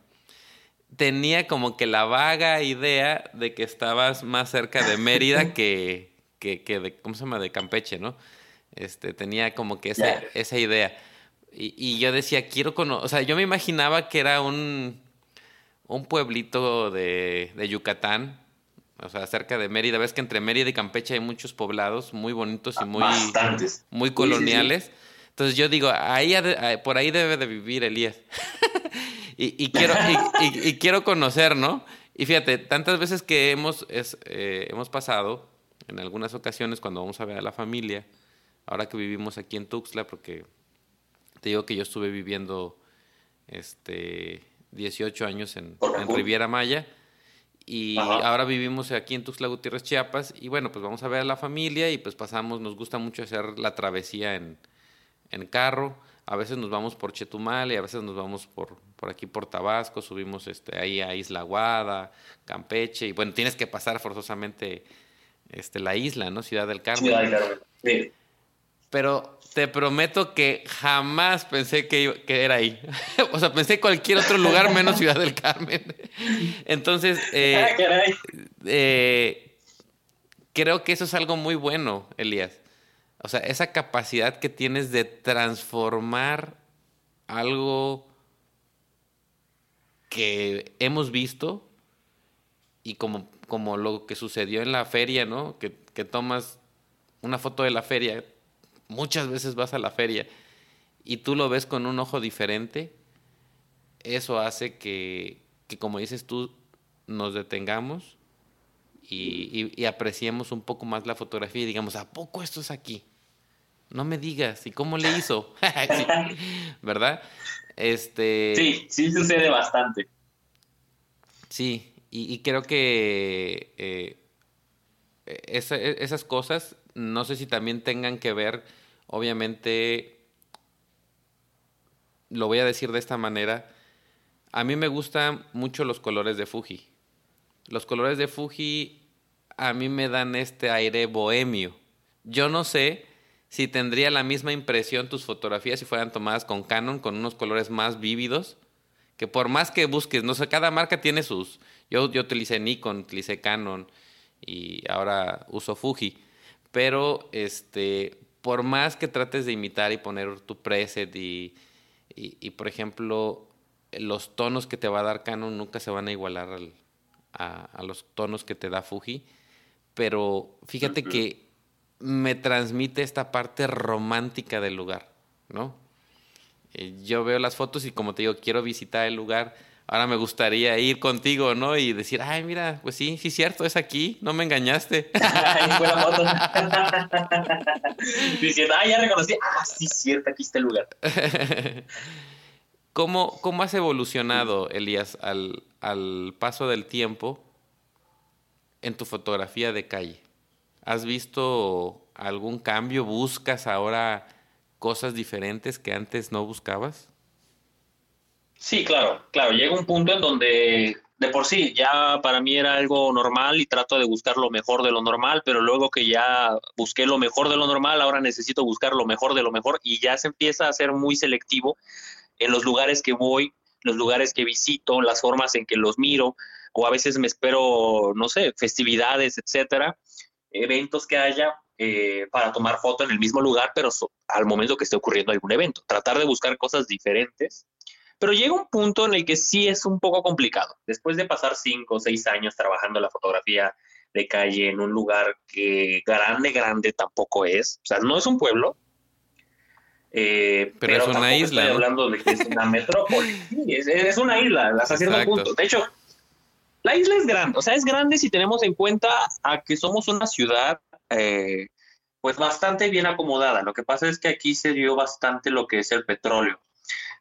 Tenía como que la vaga idea de que estabas más cerca de Mérida que, que, que de, ¿cómo se llama? De Campeche, ¿no? Este, tenía como que esa, esa idea. Y, y, yo decía, quiero conocer, o sea, yo me imaginaba que era un, un pueblito de, de Yucatán, o sea, cerca de Mérida. Ves que entre Mérida y Campeche hay muchos poblados muy bonitos y muy, muy coloniales. Entonces yo digo, ahí, por ahí debe de vivir Elías. y, y, quiero, y, y, quiero conocer, ¿no? Y fíjate, tantas veces que hemos, es, eh, hemos pasado en algunas ocasiones cuando vamos a ver a la familia, ahora que vivimos aquí en Tuxtla, porque te digo que yo estuve viviendo este 18 años en, Riviera Maya y ahora vivimos aquí en Tuxtla Gutiérrez, Chiapas y bueno, pues vamos a ver a la familia y pues pasamos, nos gusta mucho hacer la travesía en, en carro, a veces nos vamos por Chetumal y a veces nos vamos por, por aquí por Tabasco, subimos este, ahí a Isla Guada, Campeche y bueno, tienes que pasar forzosamente este, la isla, ¿no? Ciudad del Carmen. Ciudad del Carmen, sí. Pero te prometo que jamás pensé que, que era ahí. o sea, pensé cualquier otro lugar menos Ciudad del Carmen. Entonces, eh, ah, eh, creo que eso es algo muy bueno, Elías. O sea, esa capacidad que tienes de transformar algo que hemos visto y como como lo que sucedió en la feria, ¿no? Que, tomas una foto de la feria, muchas veces vas a la feria y tú lo ves con un ojo diferente, eso hace que, como dices tú, nos detengamos y, apreciemos un poco más la fotografía y digamos, ¿a poco esto es aquí? No me digas, ¿y cómo le hizo? ¿Verdad? Este... Sí, sí sucede bastante. Sí, y, creo que eh, e, esas cosas, no sé si también tengan que ver, obviamente, lo voy a decir de esta manera, a mí me gustan mucho los colores de Fuji. Los colores de Fuji a mí me dan este aire bohemio. Yo no sé si tendría la misma impresión tus fotografías si fueran tomadas con Canon, con unos colores más vívidos, que por más que busques, no sé, cada marca tiene sus, yo, yo utilicé Nikon, utilicé Canon y ahora uso Fuji. Pero este, por más que trates de imitar y poner tu preset y, y, por ejemplo, los tonos que te va a dar Canon nunca se van a igualar a, a, los tonos que te da Fuji. Pero fíjate que me transmite esta parte romántica del lugar, ¿no? Eh, yo veo las fotos y como te digo, quiero visitar el lugar ahora me gustaría ir contigo, ¿no? Y decir, ay, mira, pues sí, sí, cierto, es aquí, no me engañaste. Diciendo, ah, ya reconocí, ah, sí, cierto, aquí está el lugar. ¿Cómo, ¿Cómo has evolucionado, Elías, al, al paso del tiempo en tu fotografía de calle? ¿Has visto algún cambio? ¿Buscas ahora cosas diferentes que antes no buscabas? Sí, claro, claro. Llega un punto en donde de por sí ya para mí era algo normal y trato de buscar lo mejor de lo normal, pero luego que ya busqué lo mejor de lo normal, ahora necesito buscar lo mejor de lo mejor y ya se empieza a ser muy selectivo en los lugares que voy, los lugares que visito, las formas en que los miro, o a veces me espero, no sé, festividades, etcétera, eventos que haya eh, para tomar foto en el mismo lugar, pero al momento que esté ocurriendo algún evento. Tratar de buscar cosas diferentes pero llega un punto en el que sí es un poco complicado. Después de pasar cinco o seis años trabajando la fotografía de calle en un lugar que grande, grande tampoco es, o sea, no es un pueblo, eh, pero, es una isla. Estoy hablando de que es una metrópoli. Sí, es, una isla, hasta cierto punto. De hecho, la isla es grande, o sea, es grande si tenemos en cuenta a que somos una ciudad, eh, pues bastante bien acomodada. Lo que pasa es que aquí se dio bastante lo que es el petróleo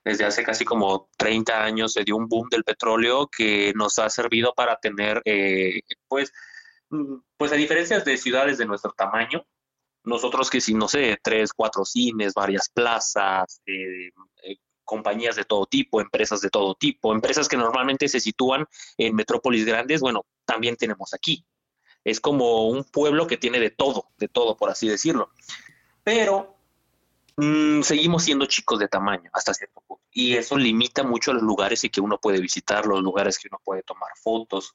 desde hace casi como 30 años se dio un boom del petróleo que nos ha servido para tener, eh, pues, mm, pues a diferencia de ciudades de nuestro tamaño, nosotros que si, no sé, tres, cuatro cines, varias plazas, eh, eh, compañías de todo tipo, empresas de todo tipo, empresas que normalmente se sitúan en metrópolis grandes, bueno, también tenemos aquí. Es como un pueblo que tiene de todo, de todo, por así decirlo. Pero Mm, seguimos siendo chicos de tamaño hasta cierto punto. Y eso limita mucho los lugares y que uno puede visitar, los lugares que uno puede tomar fotos.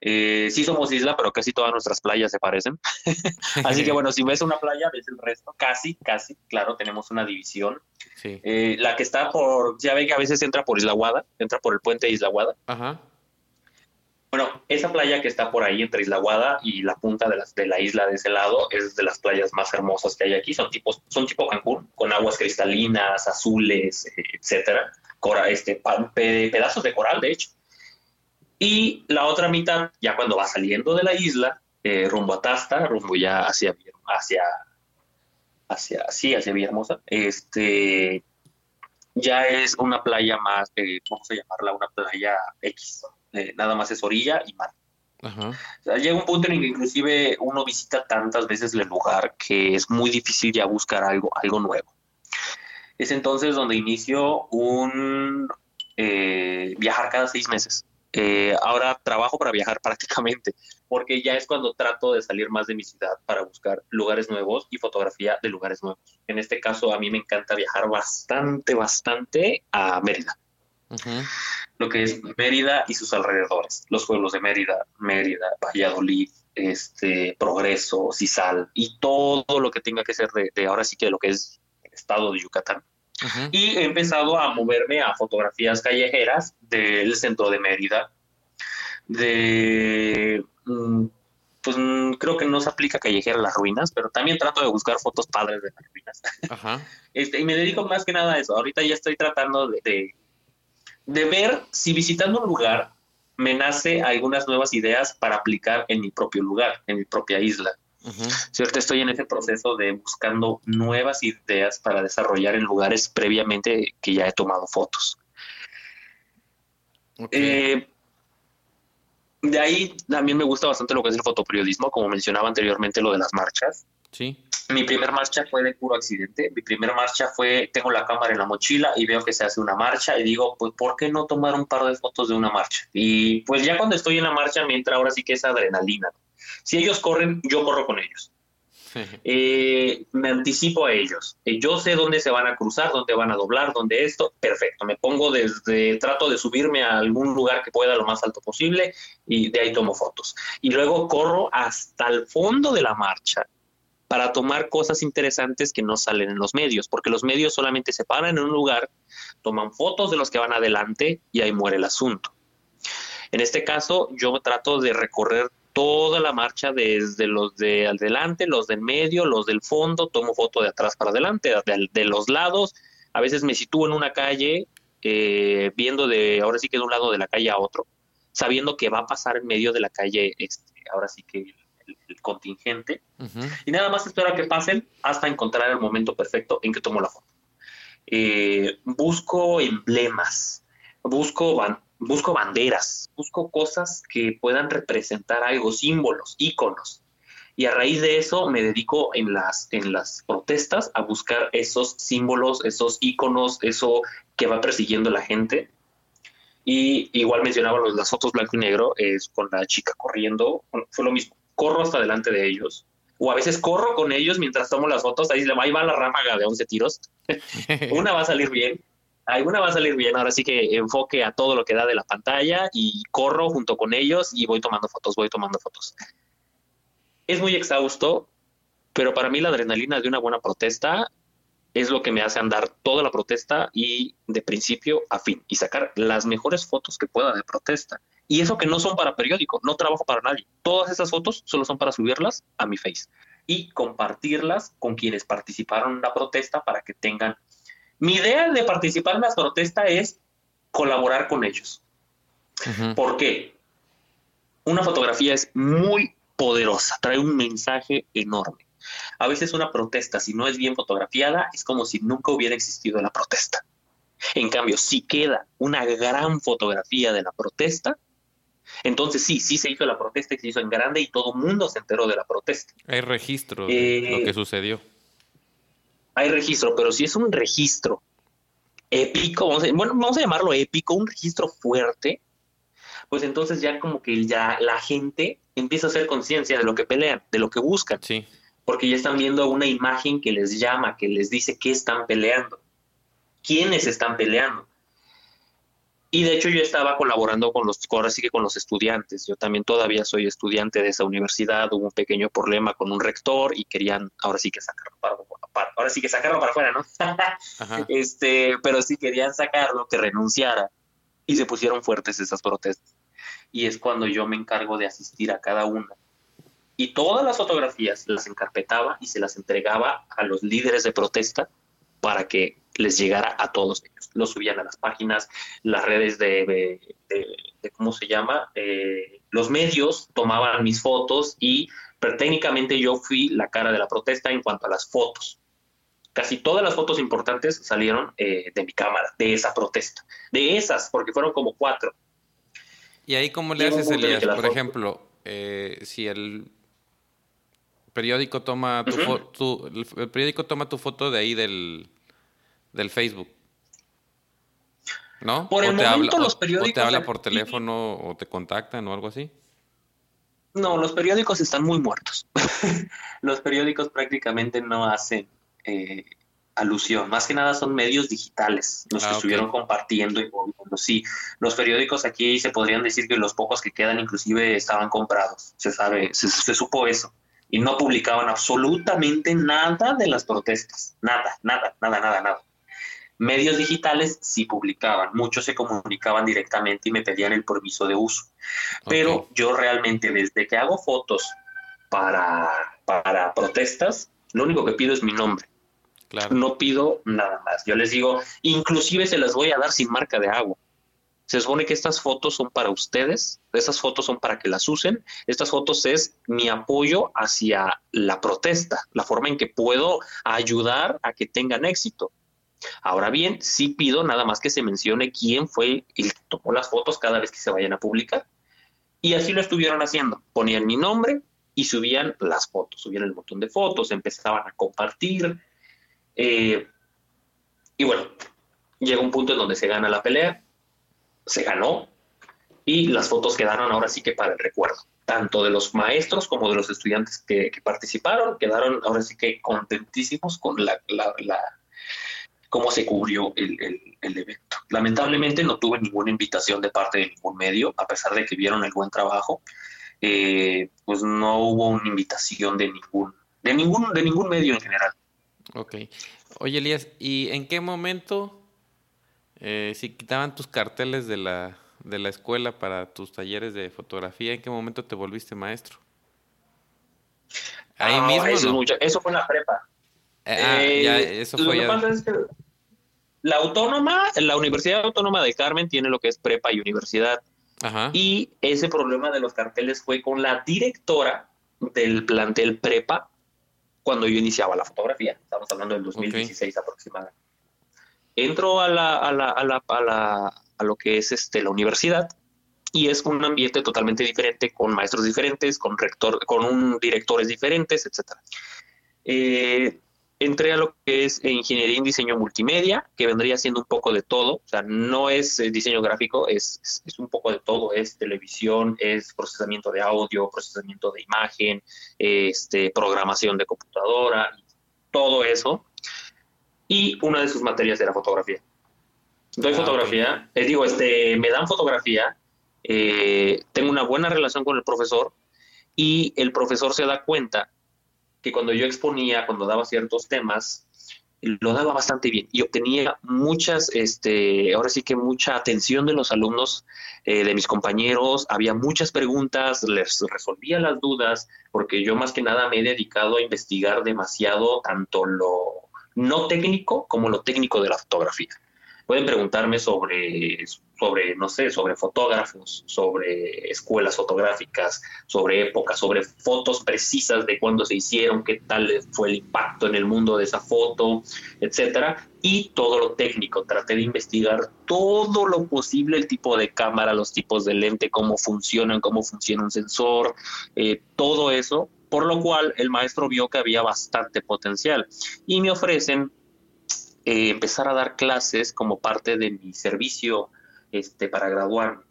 Eh, sí somos isla, pero casi todas nuestras playas se parecen. Así que bueno, si ves una playa, ves el resto. Casi, casi, claro, tenemos una división. Eh, la que está por, ya ve que a veces entra por Isla Guada, entra por el puente de Isla Guada. Ajá. Bueno, esa playa que está por ahí entre Isla Guada y la punta de, las, de la isla de ese lado es de las playas más hermosas que hay aquí. Son, tipos, son tipo Cancún, con aguas cristalinas, azules, eh, etcétera. Cora, este, pedazos de coral, de hecho. Y la otra mitad, ya cuando va saliendo de la isla, eh, rumbo a Tasta, rumbo ya hacia, hacia, hacia, sí, hacia Villahermosa, este, ya es una playa más, eh, vamos a llamarla una playa X, eh, nada más es orilla y mar. llega un punto en el que inclusive uno visita tantas veces el lugar que es muy difícil ya buscar algo, algo nuevo. Es entonces donde inicio un eh, viajar cada seis meses. Eh, ahora trabajo para viajar prácticamente, porque ya es cuando trato de salir más de mi ciudad para buscar lugares nuevos y fotografía de lugares nuevos. En este caso, a mí me encanta viajar bastante, bastante a Mérida lo que es Mérida y sus alrededores, los pueblos de Mérida, Mérida, Valladolid, este, Progreso, Cisal y todo lo que tenga que ser de, ahora sí que lo que es el estado de Yucatán. Y he empezado a moverme a fotografías callejeras del centro de Mérida, de mm, pues mm, creo que no se aplica callejera a las ruinas, pero también trato de buscar fotos padres de las ruinas. Este, y me dedico más que nada a eso. Ahorita ya estoy tratando de, de ver si visitando un lugar me nace algunas nuevas ideas para aplicar en mi propio lugar, en mi propia isla. ¿Cierto? Estoy en ese proceso de buscando nuevas ideas para desarrollar en lugares previamente que ya he tomado fotos. Eh, de ahí también me gusta bastante lo que es el fotoperiodismo, como mencionaba anteriormente lo de las marchas. Sí. Mi primer marcha fue de puro accidente. Mi primer marcha fue, tengo la cámara en la mochila y veo que se hace una marcha y digo, pues, ¿por qué no tomar un par de fotos de una marcha? Y pues ya cuando estoy en la marcha me entra ahora sí que es adrenalina. Si ellos corren, yo corro con ellos. Eh, me anticipo a ellos. Eh, yo sé dónde se van a cruzar, dónde van a doblar, dónde esto. Perfecto. Me pongo desde, trato de subirme a algún lugar que pueda lo más alto posible y de ahí tomo fotos. Y luego corro hasta el fondo de la marcha para tomar cosas interesantes que no salen en los medios, porque los medios solamente se paran en un lugar, toman fotos de los que van adelante y ahí muere el asunto. En este caso, yo trato de recorrer toda la marcha desde los de adelante, los del medio, los del fondo, tomo foto de atrás para adelante, de, los lados, a veces me sitúo en una calle eh, viendo de, ahora sí que de un lado de la calle a otro, sabiendo que va a pasar en medio de la calle, este, ahora sí que el, contingente. Y nada más espero a que pasen hasta encontrar el momento perfecto en que tomo la foto. Eh, busco emblemas, busco, busco banderas, busco cosas que puedan representar algo, símbolos, íconos. Y a raíz de eso me dedico en las, en las protestas a buscar esos símbolos, esos iconos, eso que va persiguiendo la gente. Y igual mencionaba las fotos blanco y negro, es con la chica corriendo, fue lo mismo, corro hasta delante de ellos, o a veces corro con ellos mientras tomo las fotos, ahí, ahí va la ráfaga de 11 tiros, una va a salir bien, alguna va a salir bien, ahora sí que enfoque a todo lo que da de la pantalla y corro junto con ellos y voy tomando fotos, voy tomando fotos. Es muy exhausto, pero para mí la adrenalina de una buena protesta es lo que me hace andar toda la protesta y de principio a fin y sacar las mejores fotos que pueda de protesta. Y eso que no son para periódico, no trabajo para nadie. Todas esas fotos solo son para subirlas a mi face y compartirlas con quienes participaron en la protesta para que tengan... Mi idea de participar en la protesta es colaborar con ellos. ¿Por qué? Una fotografía es muy poderosa, trae un mensaje enorme. A veces una protesta, si no es bien fotografiada, es como si nunca hubiera existido la protesta. En cambio, si queda una gran fotografía de la protesta, entonces sí, sí se hizo la protesta, se hizo en grande y todo el mundo se enteró de la protesta. Hay registro de lo eh, que sucedió. Hay registro, pero si es un registro épico, bueno, vamos a llamarlo épico, un registro fuerte, pues entonces ya como que ya la gente empieza a hacer conciencia de lo que pelean, de lo que buscan. Sí. Porque ya están viendo una imagen que les llama, que les dice qué están peleando, quiénes están peleando. Y de hecho yo estaba colaborando con los, ahora sí que con los estudiantes. Yo también todavía soy estudiante de esa universidad. Hubo un pequeño problema con un rector y querían ahora sí que sacarlo para, ahora sí que sacarlo para afuera, ¿no? este, pero sí querían sacarlo, que renunciara. Y se pusieron fuertes esas protestas. Y es cuando yo me encargo de asistir a cada una. Y todas las fotografías las encarpetaba y se las entregaba a los líderes de protesta para que les llegara a todos ellos. Lo subían a las páginas, las redes de, ¿cómo se llama? Eh, los medios tomaban mis fotos y pero técnicamente yo fui la cara de la protesta en cuanto a las fotos. Casi todas las fotos importantes salieron eh, de mi cámara, de esa protesta. De esas, porque fueron como cuatro. ¿Y ahí cómo le haces, Elías? Por ejemplo, eh, si el periódico toma tu, el periódico toma tu foto de ahí del, del Facebook. ¿No? Por el momento los periódicos... O te habla por teléfono o te contactan o algo así. No, los periódicos están muy muertos. los periódicos prácticamente no hacen eh, alusión. Más que nada son medios digitales los que ah, estuvieron compartiendo y Sí, los periódicos aquí se podrían decir que los pocos que quedan inclusive estaban comprados. Se sabe, se supo eso y no publicaban absolutamente nada de las protestas. Nada, nada, nada, nada, nada. Medios digitales sí publicaban, muchos se comunicaban directamente y me pedían el permiso de uso. Pero yo realmente desde que hago fotos para, para protestas, lo único que pido es mi nombre. No pido nada más. Yo les digo, inclusive se las voy a dar sin marca de agua. Se supone que estas fotos son para ustedes, estas fotos son para que las usen, estas fotos es mi apoyo hacia la protesta, la forma en que puedo ayudar a que tengan éxito. Ahora bien, sí pido nada más que se mencione quién fue el que tomó las fotos cada vez que se vayan a publicar. Y así lo estuvieron haciendo. Ponían mi nombre y subían las fotos, subían el botón de fotos, empezaban a compartir. Eh, y bueno, llega un punto en donde se gana la pelea, se ganó y las fotos quedaron ahora sí que para el recuerdo, tanto de los maestros como de los estudiantes que, participaron, quedaron ahora sí que contentísimos con la, cómo se cubrió el, evento. Lamentablemente no tuve ninguna invitación de parte de ningún medio, a pesar de que vieron el buen trabajo, eh, pues no hubo una invitación de ningún, de ningún, de ningún medio en general. Ok. Oye, Elías, ¿y en qué momento, eh, si quitaban tus carteles de la, de la escuela para tus talleres de fotografía, ¿en qué momento te volviste maestro? Ahí ah, mismo. Eso, eso fue en la prepa. Eh, ah, eh, eso fue la autónoma, la Universidad Autónoma de Carmen tiene lo que es prepa y universidad. Y ese problema de los carteles fue con la directora del plantel prepa cuando yo iniciaba la fotografía. Estamos hablando del 2016 aproximadamente. Entro a la, a la, a la, a a lo que es este, la universidad y es un ambiente totalmente diferente, con maestros diferentes, con rector, con un, directores diferentes, etcétera. Eh, entré a lo que es ingeniería en diseño multimedia, que vendría siendo un poco de todo, o sea, no es eh, diseño gráfico, es, es, un poco de todo, es televisión, es procesamiento de audio, procesamiento de imagen, este, programación de computadora, todo eso. Y una de sus materias era fotografía. Doy ah, fotografía, les digo, este, me dan fotografía, eh, tengo una buena relación con el profesor y el profesor se da cuenta que cuando yo exponía, cuando daba ciertos temas, lo daba bastante bien y obtenía muchas, este, ahora sí que mucha atención de los alumnos, eh, de mis compañeros, había muchas preguntas, les resolvía las dudas, porque yo más que nada me he dedicado a investigar demasiado tanto lo no técnico como lo técnico de la fotografía pueden preguntarme sobre, sobre, no sé, sobre fotógrafos, sobre escuelas fotográficas, sobre épocas, sobre fotos precisas de cuándo se hicieron, qué tal fue el impacto en el mundo de esa foto, etcétera, y todo lo técnico. Traté de investigar todo lo posible, el tipo de cámara, los tipos de lente, cómo funcionan, cómo funciona un sensor, eh, todo eso, por lo cual el maestro vio que había bastante potencial y me ofrecen eh, empezar a dar clases como parte de mi servicio este, para graduarme.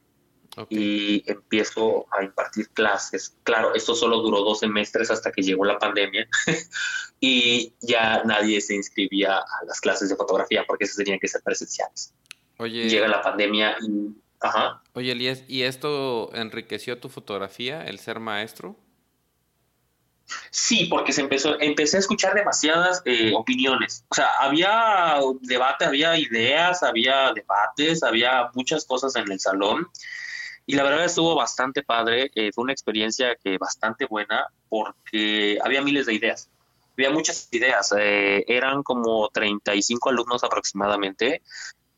Y empiezo a impartir clases. Claro, esto solo duró dos semestres hasta que llegó la pandemia y ya nadie se inscribía a las clases de fotografía porque esas tenían que ser presenciales. Oye, Llega la pandemia y... Ajá. Oye, Elías, ¿y esto enriqueció tu fotografía, el ser maestro? Sí, porque se empezó, empecé a escuchar demasiadas eh, opiniones. O sea, había debate, había ideas, había debates, había muchas cosas en el salón. Y la verdad estuvo bastante padre, eh, fue una experiencia que bastante buena porque había miles de ideas. Había muchas ideas, eh, eran como 35 alumnos aproximadamente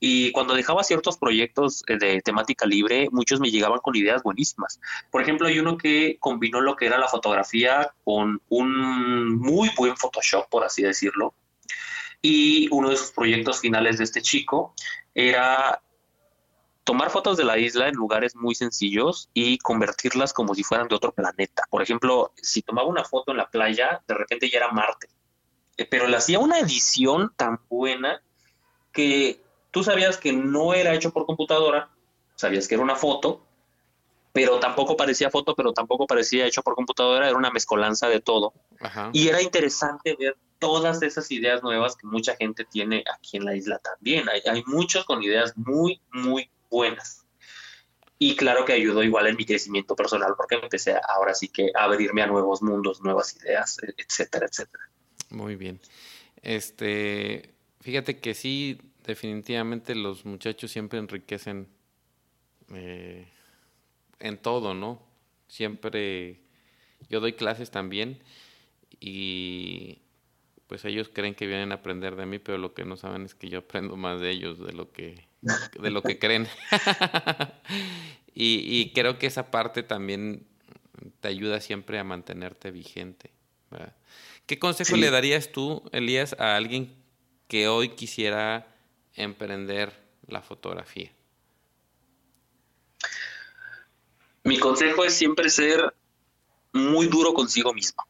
y cuando dejaba ciertos proyectos eh, de temática libre, muchos me llegaban con ideas buenísimas. Por ejemplo, hay uno que combinó lo que era la fotografía con un muy buen Photoshop, por así decirlo. Y uno de sus proyectos finales de este chico era tomar fotos de la isla en lugares muy sencillos y convertirlas como si fueran de otro planeta. Por ejemplo, si tomaba una foto en la playa, de repente ya era Marte. Eh, pero le hacía una edición tan buena que tú sabías que no era hecho por computadora, sabías que era una foto, pero tampoco parecía foto, pero tampoco parecía hecho por computadora, era una mezcolanza de todo. Y era interesante ver todas esas ideas nuevas que mucha gente tiene aquí en la isla también. Hay, hay muchos con ideas muy, muy buenas. Y claro que ayudó igual en mi crecimiento personal, porque empecé ahora sí que a abrirme a nuevos mundos, nuevas ideas, etcétera, etcétera. Muy bien. Este, fíjate que sí, definitivamente los muchachos siempre enriquecen eh, en todo, ¿no? Siempre yo doy clases también y pues ellos creen que vienen a aprender de mí, pero lo que no saben es que yo aprendo más de ellos de lo que de lo que creen. y, creo que esa parte también te ayuda siempre a mantenerte vigente. ¿Qué consejo le darías tú, Elías, a alguien que hoy quisiera emprender la fotografía? Mi consejo es siempre ser muy duro consigo mismo,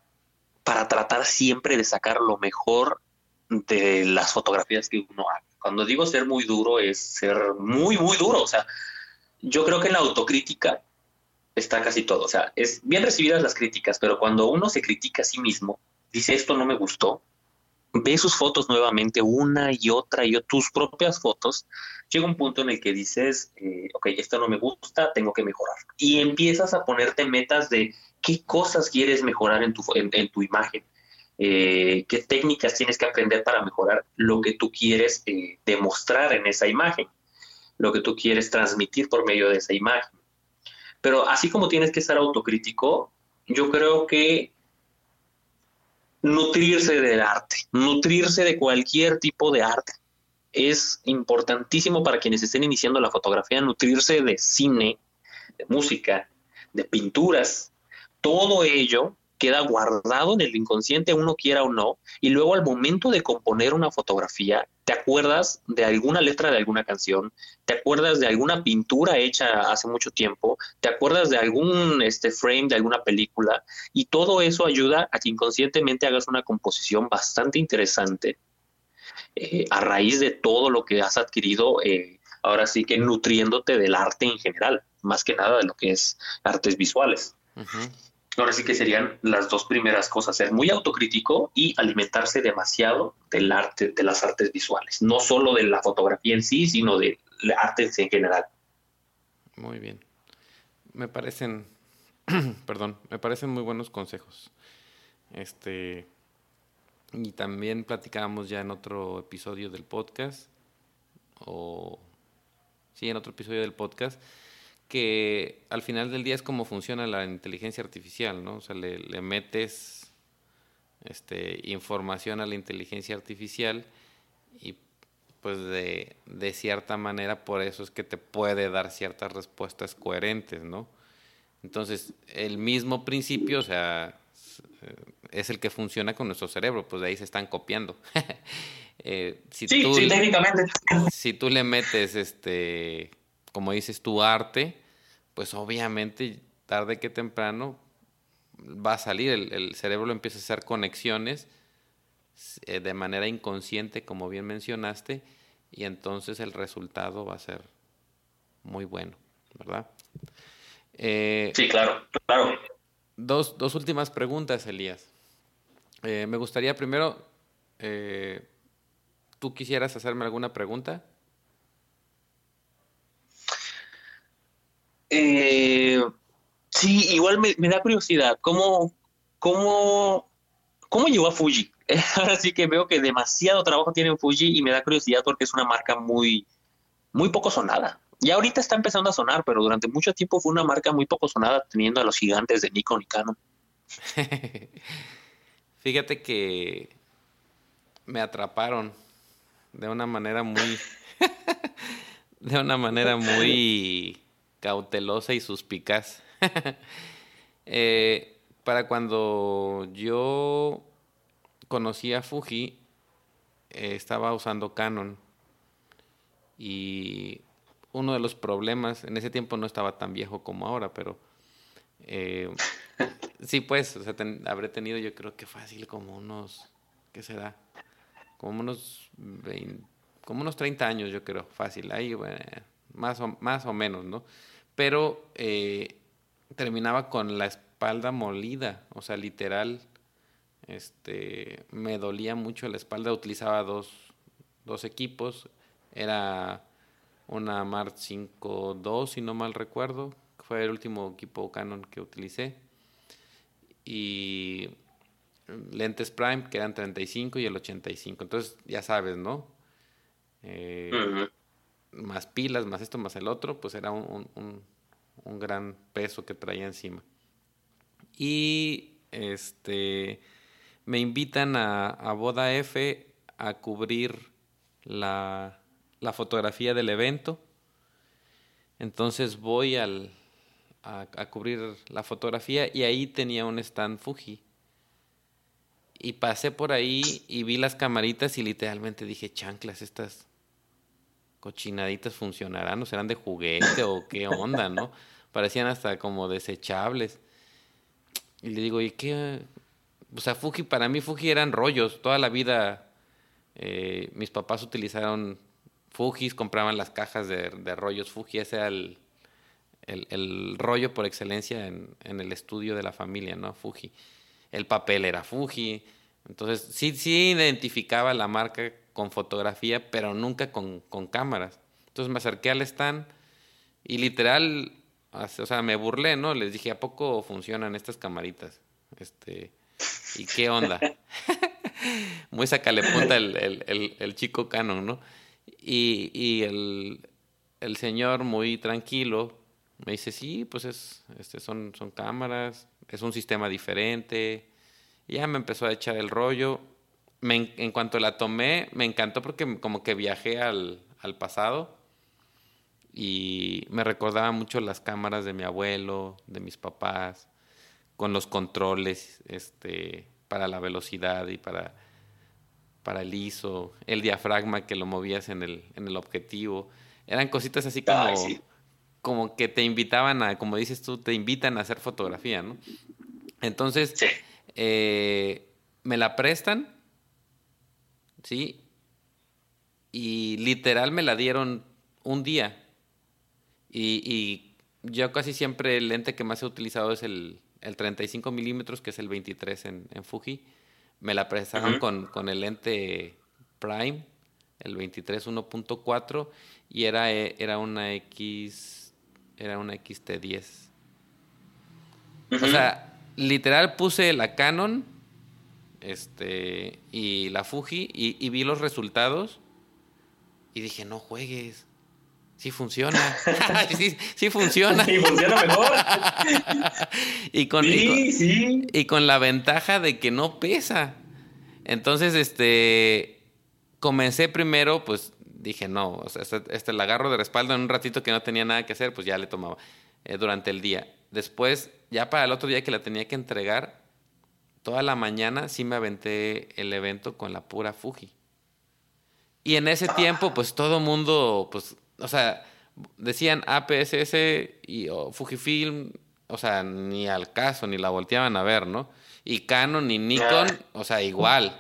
para tratar siempre de sacar lo mejor de las fotografías que uno haga. Cuando digo ser muy duro es ser muy, muy duro. O sea, yo creo que en la autocrítica está casi todo. O sea, es bien recibidas las críticas, pero cuando uno se critica a sí mismo, dice esto no me gustó, ve sus fotos nuevamente una y otra y tus propias fotos, llega un punto en el que dices, eh, ok, esto no me gusta, tengo que mejorar. Y empiezas a ponerte metas de qué cosas quieres mejorar en tu, en, tu imagen, eh, qué técnicas tienes que aprender para mejorar lo que tú quieres eh, demostrar en esa imagen, lo que tú quieres transmitir por medio de esa imagen. Pero así como tienes que ser autocrítico, yo creo que nutrirse del arte, nutrirse de cualquier tipo de arte. Es importantísimo para quienes estén iniciando la fotografía, nutrirse de cine, de música, de pinturas, todo ello queda guardado en el inconsciente, uno quiera o no, y luego al momento de componer una fotografía, te acuerdas de alguna letra de alguna canción, te acuerdas de alguna pintura hecha hace mucho tiempo, te acuerdas de algún este, frame de alguna película, y todo eso ayuda a que inconscientemente hagas una composición bastante interesante eh, a raíz de todo lo que has adquirido, eh, ahora sí que nutriéndote del arte en general, más que nada de lo que es artes visuales. Ahora sí que serían las dos primeras cosas, ser muy autocrítico y alimentarse demasiado del arte, de las artes visuales, no solo de la fotografía en sí, sino de arte en general. Muy bien. Me parecen, perdón, me parecen muy buenos consejos. Este, y también platicábamos ya en otro episodio del podcast, o sí, en otro episodio del podcast, que al final del día es como funciona la inteligencia artificial, ¿no? O sea, le, metes este, información a la inteligencia artificial y pues de, de, cierta manera por eso es que te puede dar ciertas respuestas coherentes, ¿no? Entonces, el mismo principio, o sea, es el que funciona con nuestro cerebro, pues de ahí se están copiando. Eh, si sí, tú, sí, técnicamente. Si tú le metes, este, como dices, tu arte, pues obviamente tarde que temprano va a salir, el, cerebro lo empieza a hacer conexiones eh, de manera inconsciente, como bien mencionaste, y entonces el resultado va a ser muy bueno, ¿verdad? Eh, sí, claro, claro. Dos, dos últimas preguntas, Elías. Eh, me gustaría primero, ¿tú quisieras hacerme alguna pregunta? Eh, sí, igual me, da curiosidad, ¿cómo, cómo, cómo llegó a Fuji? Ahora sí que veo que demasiado trabajo tiene Fuji y me da curiosidad porque es una marca muy, muy poco sonada. Y ahorita está empezando a sonar, pero durante mucho tiempo fue una marca muy poco sonada, teniendo a los gigantes de Nikon y Canon. Fíjate que me atraparon de una manera muy. de una manera muy cautelosa y suspicaz. Eh, para cuando yo conocí a Fuji, eh, estaba usando Canon. Y uno de los problemas, en ese tiempo no estaba tan viejo como ahora, pero eh, sí, pues, o sea, habré tenido yo creo que fácil como unos, ¿qué será? Como unos 20, como unos 30 años yo creo, fácil, ahí, más, o, más o menos, ¿no? Pero eh, terminaba con la espalda molida, o sea, literal, este, me dolía mucho la espalda, utilizaba dos, dos equipos, era una Mark 5.2, si no mal recuerdo. Fue el último equipo Canon que utilicé. Y lentes Prime, que eran 35 y el 85. Entonces, ya sabes, ¿no? Eh, más pilas, más esto, más el otro, pues era un, un, gran peso que traía encima. Y este me invitan a, a Boda F a cubrir la, la fotografía del evento. Entonces voy al, a, cubrir la fotografía y ahí tenía un stand Fuji. Y pasé por ahí y vi las camaritas y literalmente dije, chanclas, estas cochinaditas funcionarán, o serán de juguete o qué onda, ¿no? Parecían hasta como desechables. Y le digo, ¿y qué? O sea, Fuji, para mí Fuji eran rollos. Toda la vida eh, mis papás utilizaron Fujis, compraban las cajas de, rollos Fuji, ese era el, el, rollo por excelencia en, en, el estudio de la familia, ¿no? Fuji. El papel era Fuji. Entonces, sí, sí identificaba la marca con fotografía, pero nunca con, con cámaras. Entonces me acerqué al stand y literal, o sea, me burlé, ¿no? Les dije, ¿a poco funcionan estas camaritas? Este, ¿y qué onda? Muy sacale punta el, el, el, chico Canon, ¿no? Y, y el, el, señor muy tranquilo me dice, sí, pues es, este, son, son cámaras, es un sistema diferente. Y ya me empezó a echar el rollo. Me, en cuanto la tomé, me encantó porque como que viajé al, al pasado y me recordaba mucho las cámaras de mi abuelo, de mis papás, con los controles este, para la velocidad y para, para el ISO, el diafragma que lo movías en el, en el objetivo. Eran cositas así como, como que te invitaban a, como dices tú, te invitan a hacer fotografía, ¿no? Entonces, eh, me la prestan, ¿sí? Y literal me la dieron un día. Y, y yo casi siempre el lente que más he utilizado es el, el 35 milímetros, que es el 23 en, en Fuji. Me la prestaron con, con, el lente Prime, el 23 1.4, y era, eh, era una X, era una XT10. O sea, literal puse la Canon este, y la Fuji y, y vi los resultados y dije, no juegues sí funciona. sí, sí, funciona. Sí, funciona mejor. y, con, y, con, la ventaja de que no pesa. Entonces, este, comencé primero, pues dije, no, o sea, este, este la agarro de respaldo en un ratito que no tenía nada que hacer, pues ya le tomaba eh, durante el día. Después, ya para el otro día que la tenía que entregar, toda la mañana sí me aventé el evento con la pura Fuji. Y en ese tiempo, pues todo mundo, pues o sea, decían APSS y Fujifilm, o sea, ni al caso, ni la volteaban a ver, ¿no? Y Canon y Nikon, o sea, igual.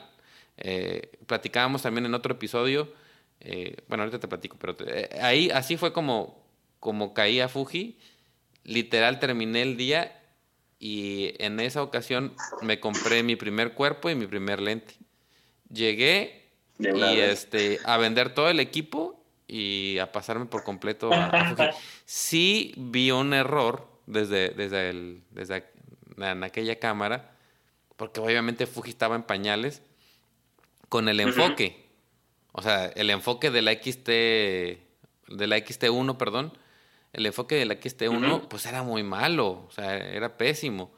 Eh, platicábamos también en otro episodio, eh, bueno, ahorita te platico, pero eh, ahí así fue como, como caía Fuji. Literal terminé el día y en esa ocasión me compré mi primer cuerpo y mi primer lente. Llegué y este a vender todo el equipo y a pasarme por completo a, Sí vi un error desde, desde, el, desde en aquella cámara, porque obviamente Fuji estaba en pañales, con el enfoque. O sea, el enfoque de la XT, de la XT1, perdón, el enfoque de la XT1, pues era muy malo, o sea, era pésimo.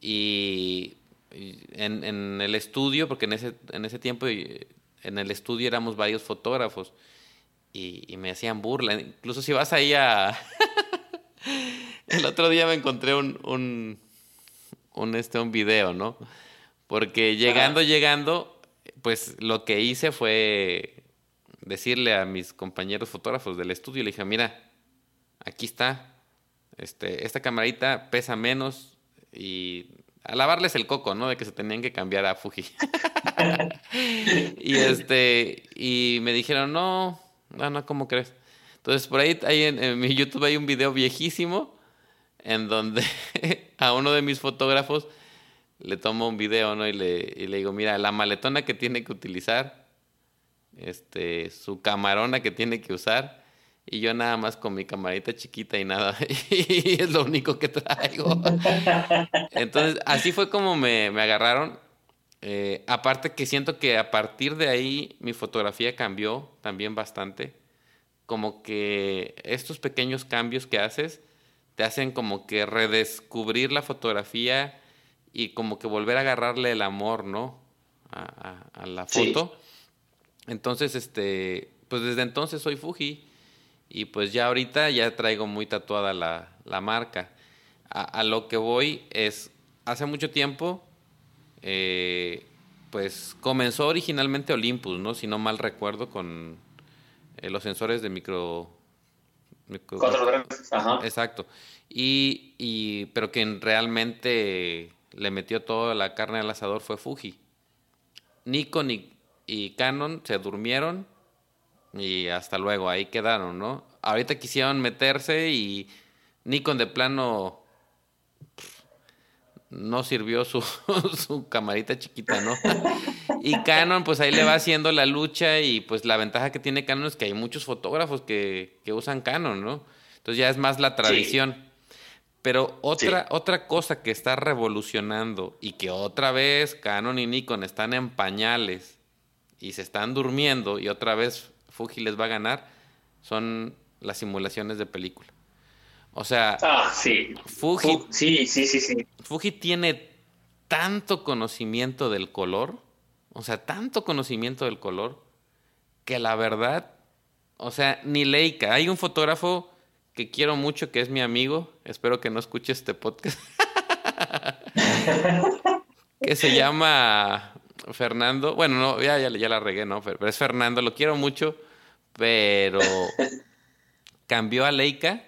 Y, en, en, el estudio, porque en ese, en ese tiempo en el estudio éramos varios fotógrafos, y, me hacían burla. Incluso si vas ahí a... el otro día me encontré un, un, un, este, un video, ¿no? Porque llegando, llegando, pues lo que hice fue decirle a mis compañeros fotógrafos del estudio, le dije, mira, aquí está, este, esta camarita pesa menos y a lavarles el coco, ¿no? De que se tenían que cambiar a Fuji. y este, y me dijeron, no, no, no, ¿cómo crees? Entonces, por ahí, ahí en, mi YouTube hay un video viejísimo en donde a uno de mis fotógrafos le tomo un video, ¿no? Y le, y le digo, mira, la maletona que tiene que utilizar, este, su camarona que tiene que usar, y yo nada más con mi camarita chiquita y nada, y es lo único que traigo. Entonces, así fue como me, me agarraron eh, aparte que siento que a partir de ahí mi fotografía cambió también bastante. Como que estos pequeños cambios que haces te hacen como que redescubrir la fotografía y como que volver a agarrarle el amor, ¿no? A, la foto. Entonces, este, pues desde entonces soy Fuji y pues ya ahorita ya traigo muy tatuada la, la marca. a lo que voy es, hace mucho tiempo eh, pues comenzó originalmente Olympus, ¿no? Si no mal recuerdo, con eh, los sensores de micro... Ajá. Exacto. Y, y, pero quien realmente le metió toda la carne al asador fue Fuji. Nikon y, y Canon se durmieron y hasta luego, ahí quedaron, ¿no? Ahorita quisieron meterse y Nikon de plano no sirvió su, su camarita chiquita, ¿no? y Canon, pues ahí le va haciendo la lucha y pues la ventaja que tiene Canon es que hay muchos fotógrafos que, que usan Canon, ¿no? Entonces ya es más la tradición. Pero otra, otra cosa que está revolucionando y que otra vez Canon y Nikon están en pañales y se están durmiendo y otra vez Fuji les va a ganar son las simulaciones de película. O sea, ah, sí. Fuji, sí, sí, sí, sí. Fuji tiene tanto conocimiento del color, o sea, tanto conocimiento del color, que la verdad, o sea, ni Leica. Hay un fotógrafo que quiero mucho, que es mi amigo, espero que no escuche este podcast. que se llama Fernando. Bueno, no, ya, ya, ya la regué, ¿no? Pero, es Fernando, lo quiero mucho, pero cambió a Leica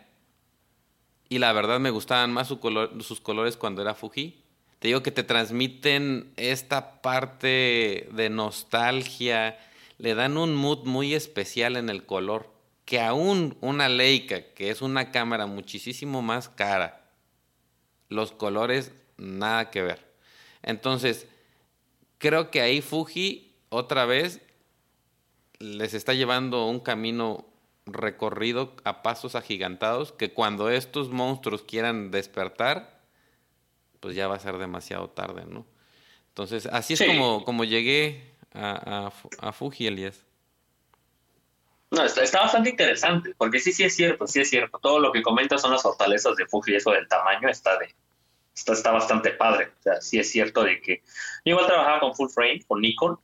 y la verdad me gustaban más su color, sus colores cuando era Fuji. Te digo que te transmiten esta parte de nostalgia, le dan un mood muy especial en el color, que aún una Leica, que es una cámara muchísimo más cara, los colores nada que ver. Entonces, creo que ahí Fuji otra vez les está llevando un camino recorrido a pasos agigantados que cuando estos monstruos quieran despertar, pues ya va a ser demasiado tarde, ¿no? Entonces, así es como, como llegué a, a, a Fuji, Elías. No, está, bastante interesante, porque sí, sí es cierto, sí es cierto. Todo lo que comentas son las fortalezas de Fuji, eso del tamaño está de está, está bastante padre. O sea, sí es cierto de que yo igual trabajaba con full frame, con Nikon,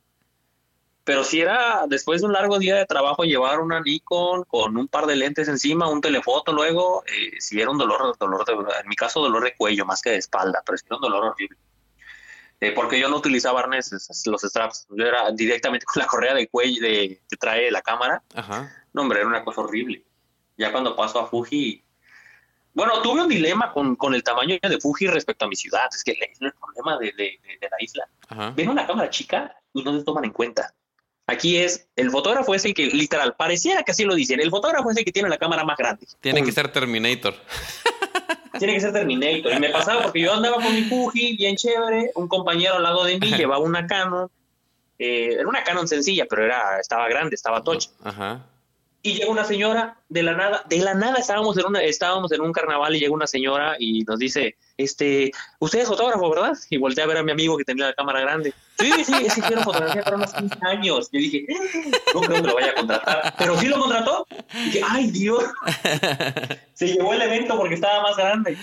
pero si era después de un largo día de trabajo llevar una Nikon con un par de lentes encima, un telefoto luego, eh, si era un dolor, dolor de, en mi caso dolor de cuello más que de espalda, pero si era un dolor horrible. Eh, porque yo no utilizaba arneses, los straps, yo era directamente con la correa de cuello de, que trae la cámara. Ajá. No, hombre, era una cosa horrible. Ya cuando paso a Fuji, bueno, tuve un dilema con, con, el tamaño de Fuji respecto a mi ciudad. Es que es el problema de, de, de la isla. Ven una cámara chica y no se toman en cuenta. Aquí es, el fotógrafo es el que, literal, pareciera que así lo dicen, el fotógrafo es el que tiene la cámara más grande. Tiene que ser Terminator. Tiene que ser Terminator. Y me pasaba porque yo andaba con mi Fuji, bien chévere, un compañero al lado de mí llevaba una Canon, eh, era una Canon sencilla, pero era, estaba grande, estaba tocha. Ajá y llega una señora de la nada, de la nada estábamos en una, estábamos en un carnaval y llega una señora y nos dice, este, usted es fotógrafo, ¿verdad? Y volteé a ver a mi amigo que tenía la cámara grande. Sí, sí, es que quiero fotografía para unos 15 años. Yo dije, no creo que lo vaya a contratar. Pero sí lo contrató. Y dije, ay, Dios. Se llevó el evento porque estaba más grande.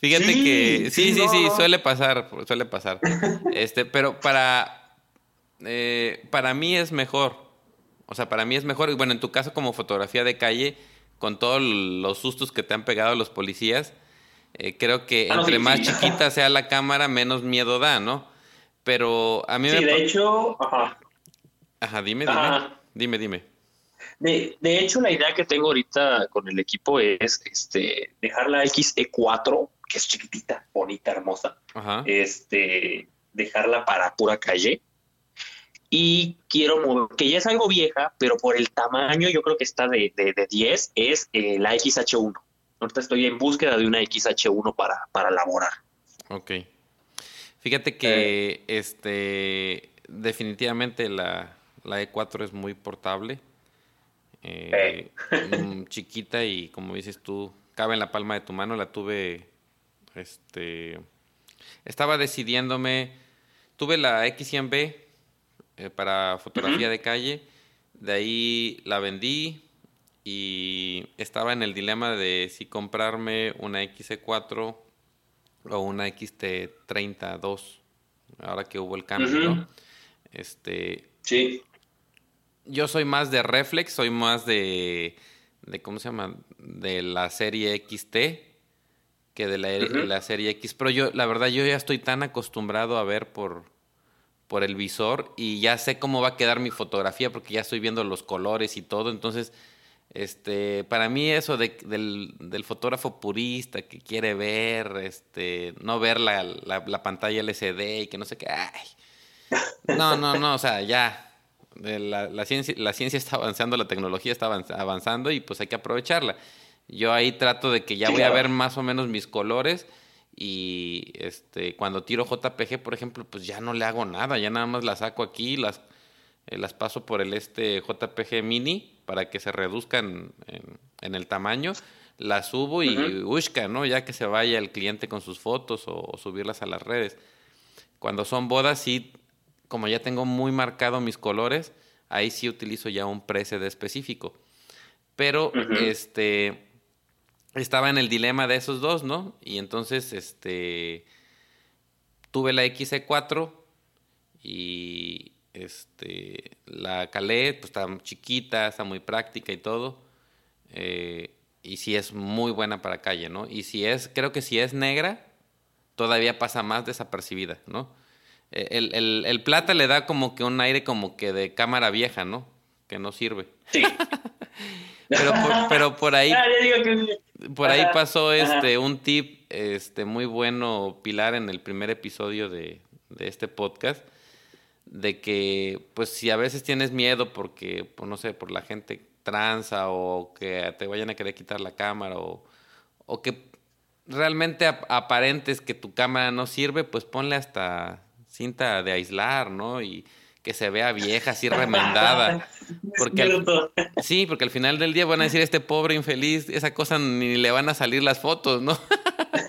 Fíjate que sí, sí, sí, suele pasar, suele pasar. Este, pero para, eh, para mí es mejor o sea, para mí es mejor, bueno, en tu caso como fotografía de calle, con todos los sustos que te han pegado los policías, eh, creo que ah, entre más chiquita sea la cámara, menos miedo da, ¿no? Pero a mí sí, de hecho, ajá. Ajá, dime, dime. Dime, dime. De, de, hecho, la idea que tengo ahorita con el equipo es este dejar la XE4, que es chiquitita, bonita, hermosa. Ajá. Este, dejarla para pura calle y quiero mover, que ya es algo vieja, pero por el tamaño yo creo que está de, de, 10, es eh, la XH1. Ahorita estoy en búsqueda de una XH1 para, para elaborar. Ok. Fíjate que eh. este definitivamente la, la, E4 es muy portable. Eh, mm, chiquita y como dices tú, cabe en la palma de tu mano. La tuve, este, estaba decidiéndome, tuve la X100B eh, para fotografía de calle. De ahí la vendí y estaba en el dilema de si comprarme una XC4 o una XT32, ahora que hubo el cambio, Este, sí. Yo soy más de reflex, soy más de, de ¿cómo se llama? De la serie XT que de la, la serie X. Pero yo, la verdad, yo ya estoy tan acostumbrado a ver por, por el visor y ya sé cómo va a quedar mi fotografía porque ya estoy viendo los colores y todo. Entonces, este, para mí eso de, del, fotógrafo purista que quiere ver, este, no ver la, la, pantalla LCD y que no sé qué, no, no, no, o sea, ya. La, la, ciencia, la ciencia está avanzando, la tecnología está avanzando y pues hay que aprovecharla. Yo ahí trato de que ya voy a ver más o menos mis colores y este cuando tiro JPG, por ejemplo, pues ya no le hago nada, ya nada más las saco aquí, las, eh, las paso por el este JPG mini para que se reduzcan en, el tamaño, las subo y busca, ¿no? Ya que se vaya el cliente con sus fotos o, subirlas a las redes. Cuando son bodas, sí, como ya tengo muy marcado mis colores, ahí sí utilizo ya un preset específico. Pero, este estaba en el dilema de esos dos, ¿no? Y entonces, este, tuve la XE4 y, este, la calé, pues está chiquita, está muy práctica y todo. Eh, y sí es muy buena para calle, ¿no? Y si es, creo que si es negra, todavía pasa más desapercibida, ¿no? Eh, el, el, plata le da como que un aire como que de cámara vieja, ¿no? Que no sirve. Sí. pero, por, pero por ahí... Ah, por ahí pasó este un tip este muy bueno, Pilar, en el primer episodio de, de este podcast, de que pues si a veces tienes miedo porque, pues, no sé, por la gente tranza o que te vayan a querer quitar la cámara o, o que realmente aparentes que tu cámara no sirve, pues ponle hasta cinta de aislar, ¿no? Y que se vea vieja, así remendada. Porque sí, porque al final del día van a decir, este pobre infeliz, esa cosa ni le van a salir las fotos, ¿no?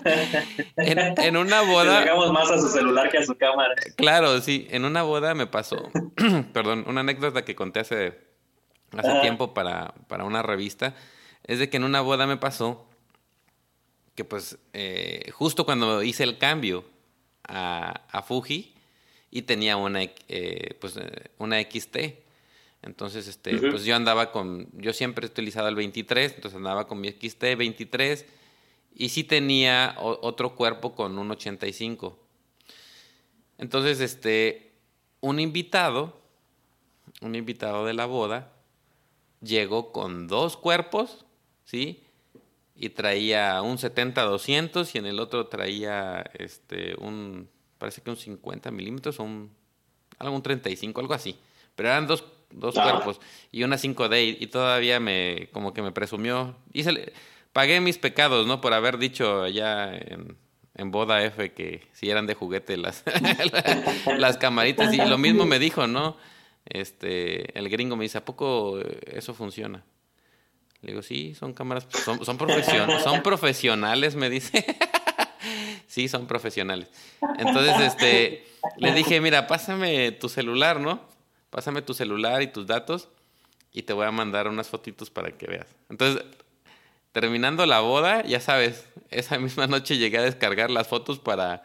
en, una boda... Le más a su celular que a su cámara. Claro, sí. En una boda me pasó, perdón, una anécdota que conté hace, hace tiempo para, para una revista, es de que en una boda me pasó que pues eh, justo cuando hice el cambio a, a Fuji, y tenía una, eh, pues, eh, una XT. Entonces, este, pues yo andaba con, yo siempre he utilizado el 23, entonces andaba con mi XT 23 y sí tenía otro cuerpo con un 85. Entonces, este, un invitado, un invitado de la boda, llegó con dos cuerpos, ¿sí? Y traía un 70-200 y en el otro traía este, un parece que un 50 milímetros o un, algún 35, algo así. Pero eran dos, dos cuerpos y una 5D y todavía me, como que me presumió. Hice, pagué mis pecados, ¿no? Por haber dicho allá en, en Boda F que si eran de juguete las, las camaritas. Y lo mismo me dijo, ¿no? Este, el gringo me dice, ¿a poco eso funciona? Le digo, sí, son cámaras, son, son, son profesionales, me dice. sí, son profesionales. Entonces, este, le dije, mira, pásame tu celular, ¿no? Pásame tu celular y tus datos y te voy a mandar unas fotitos para que veas. Entonces, terminando la boda, ya sabes, esa misma noche llegué a descargar las fotos para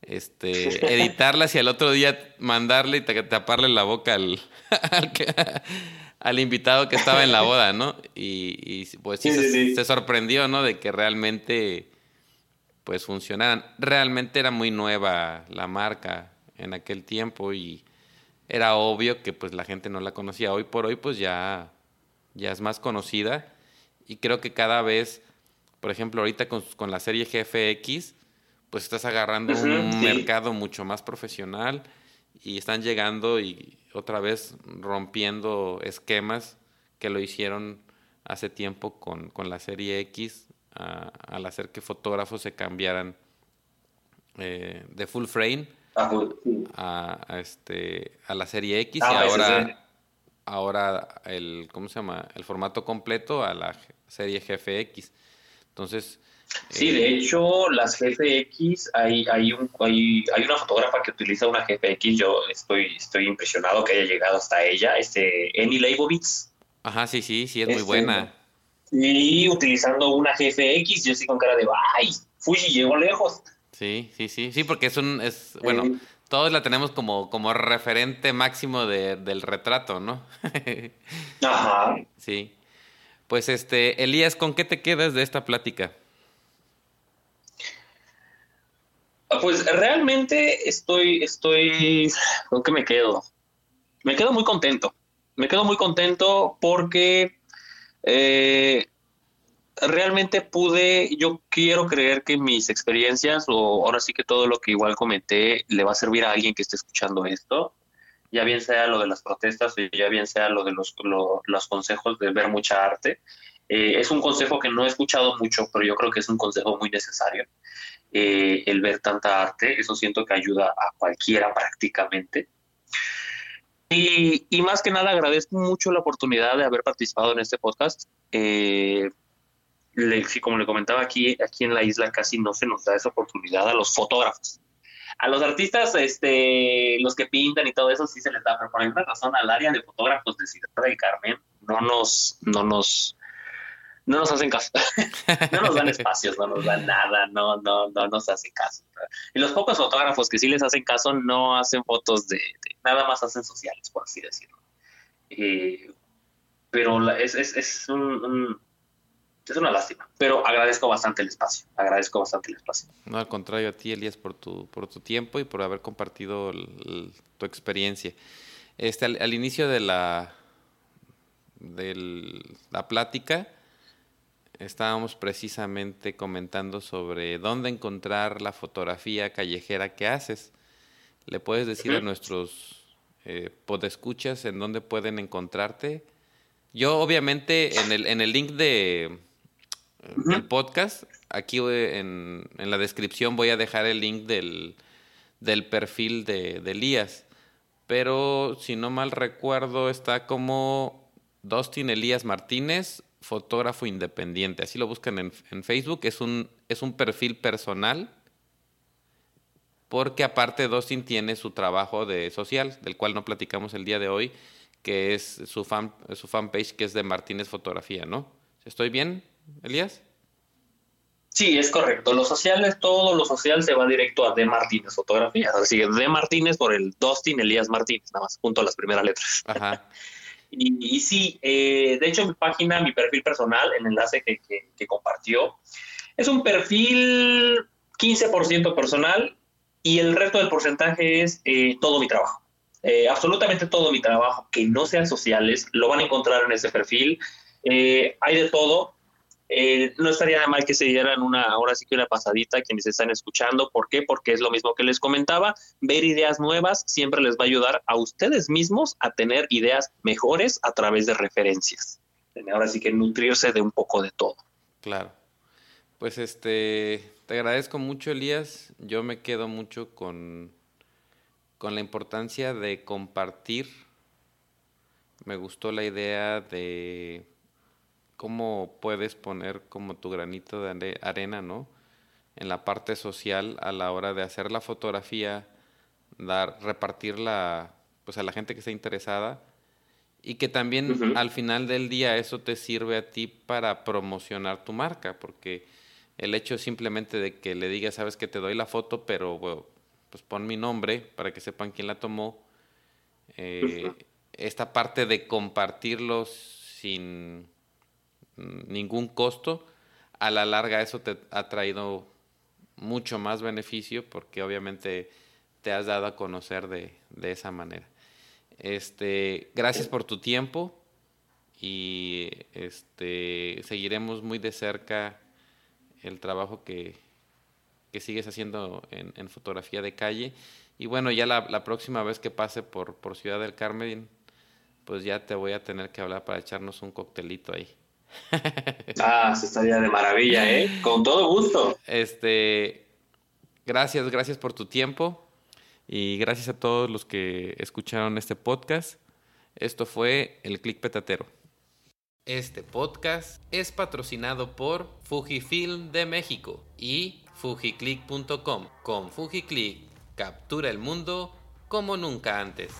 este, editarlas y al otro día mandarle y taparle la boca al, al, invitado que estaba en la boda, ¿no? Y, pues sí, se, sorprendió, ¿no? De que realmente pues funcionaran. Realmente era muy nueva la marca en aquel tiempo y era obvio que pues la gente no la conocía. Hoy por hoy pues ya, ya es más conocida y creo que cada vez, por ejemplo, ahorita con, con la serie GFX, pues estás agarrando un mercado mucho más profesional y están llegando y otra vez rompiendo esquemas que lo hicieron hace tiempo con, con la serie X al hacer que fotógrafos se cambiaran eh, de full frame a, este, a la serie X ah, y ahora, ahora el, ¿cómo se llama? El formato completo a la serie GFX. Entonces... Sí, de eh, hecho, las GFX, hay, hay, un, hay, hay, una fotógrafa que utiliza una GFX, yo estoy, estoy impresionado que haya llegado hasta ella, este, Eni Leibovitz. Ajá, sí, sí, sí, es muy este, buena. Y utilizando una GFX, yo sí con cara de, ay, Fuji llegó lejos. Sí, sí, sí, sí, porque es un, es, bueno, todos la tenemos como, como referente máximo de, del retrato, ¿no? Ajá. Sí. Pues este, Elías, ¿con qué te quedas de esta plática? Pues realmente estoy, estoy, ¿con qué me quedo? Me quedo muy contento. Me quedo muy contento porque eh, realmente pude, yo quiero creer que mis experiencias, o ahora sí que todo lo que igual comenté, le va a servir a alguien que esté escuchando esto, ya bien sea lo de las protestas o ya bien sea lo de los, los consejos de ver mucha arte. Eh, es un consejo que no he escuchado mucho, pero yo creo que es un consejo muy necesario. Eh, el ver tanta arte, eso siento que ayuda a cualquiera prácticamente. Y, más que nada agradezco mucho la oportunidad de haber participado en este podcast. Eh, como le comentaba aquí, aquí en la isla casi no se nos da esa oportunidad a los fotógrafos. A los artistas, este, los que pintan y todo eso sí se les da, pero por alguna razón al área de fotógrafos de Ciudad del Carmen no nos, no nos, no nos hacen caso. no nos dan espacios, no nos dan nada, no, no, no nos hacen caso. Y los pocos fotógrafos que sí les hacen caso no hacen fotos de, nada más hacen sociales, por así decirlo. Eh, pero es, es, es es una lástima, pero agradezco bastante el espacio, agradezco bastante el espacio. No, al contrario a ti, Elías, por tu, por tu tiempo y por haber compartido tu experiencia. Este, al, inicio de la, de la plática, estábamos precisamente comentando sobre dónde encontrar la fotografía callejera que haces. ¿Le puedes decir a nuestros eh, podescuchas en dónde pueden encontrarte? Yo, obviamente, en el, en el link de, el podcast. Aquí en, en, la descripción voy a dejar el link del, del perfil de, de, Elías. Pero si no mal recuerdo, está como Dustin Elías Martínez, fotógrafo independiente. Así lo buscan en, en Facebook. Es un, es un perfil personal. Porque aparte Dustin tiene su trabajo de social, del cual no platicamos el día de hoy, que es su, fan, su fanpage, que es de Martínez Fotografía, ¿no? ¿Estoy bien? Elías? Sí, es correcto. Los sociales, todo lo social se va directo a De Martínez Fotografía. Así que De Martínez por el Dustin Elías Martínez, nada más, junto a las primeras letras. Ajá. y, sí, eh, de hecho mi página, mi perfil personal, el enlace que, compartió, es un perfil 15% personal y el resto del porcentaje es eh, todo mi trabajo. Eh, absolutamente todo mi trabajo que no sean sociales lo van a encontrar en ese perfil. hay de todo, eh, no estaría mal que se dieran una, ahora sí que una pasadita quienes están escuchando. ¿Por qué? Porque es lo mismo que les comentaba. Ver ideas nuevas siempre les va a ayudar a ustedes mismos a tener ideas mejores a través de referencias. Ahora sí que nutrirse de un poco de todo. Claro. Pues este, te agradezco mucho, Elías. Yo me quedo mucho con, con la importancia de compartir. Me gustó la idea de cómo puedes poner como tu granito de arena, ¿no? En la parte social a la hora de hacer la fotografía, dar, repartirla pues a la gente que está interesada y que también al final del día eso te sirve a ti para promocionar tu marca, porque el hecho simplemente de que le digas, sabes que te doy la foto, pero pues pon mi nombre para que sepan quién la tomó. Eh, esta parte de compartirlo sin ningún costo, a la larga eso te ha traído mucho más beneficio porque obviamente te has dado a conocer de, esa manera. Este, gracias por tu tiempo y este, seguiremos muy de cerca el trabajo que, que sigues haciendo en, fotografía de calle. Y bueno, ya la, la, próxima vez que pase por, por Ciudad del Carmen, pues ya te voy a tener que hablar para echarnos un coctelito ahí. Ah, se estaría de maravilla, ¿eh? Con todo gusto. Este, gracias, gracias por tu tiempo y gracias a todos los que escucharon este podcast. Esto fue el Click Petatero. Este podcast es patrocinado por Fujifilm de México y fujiclick.com. Con Fujiclick captura el mundo como nunca antes.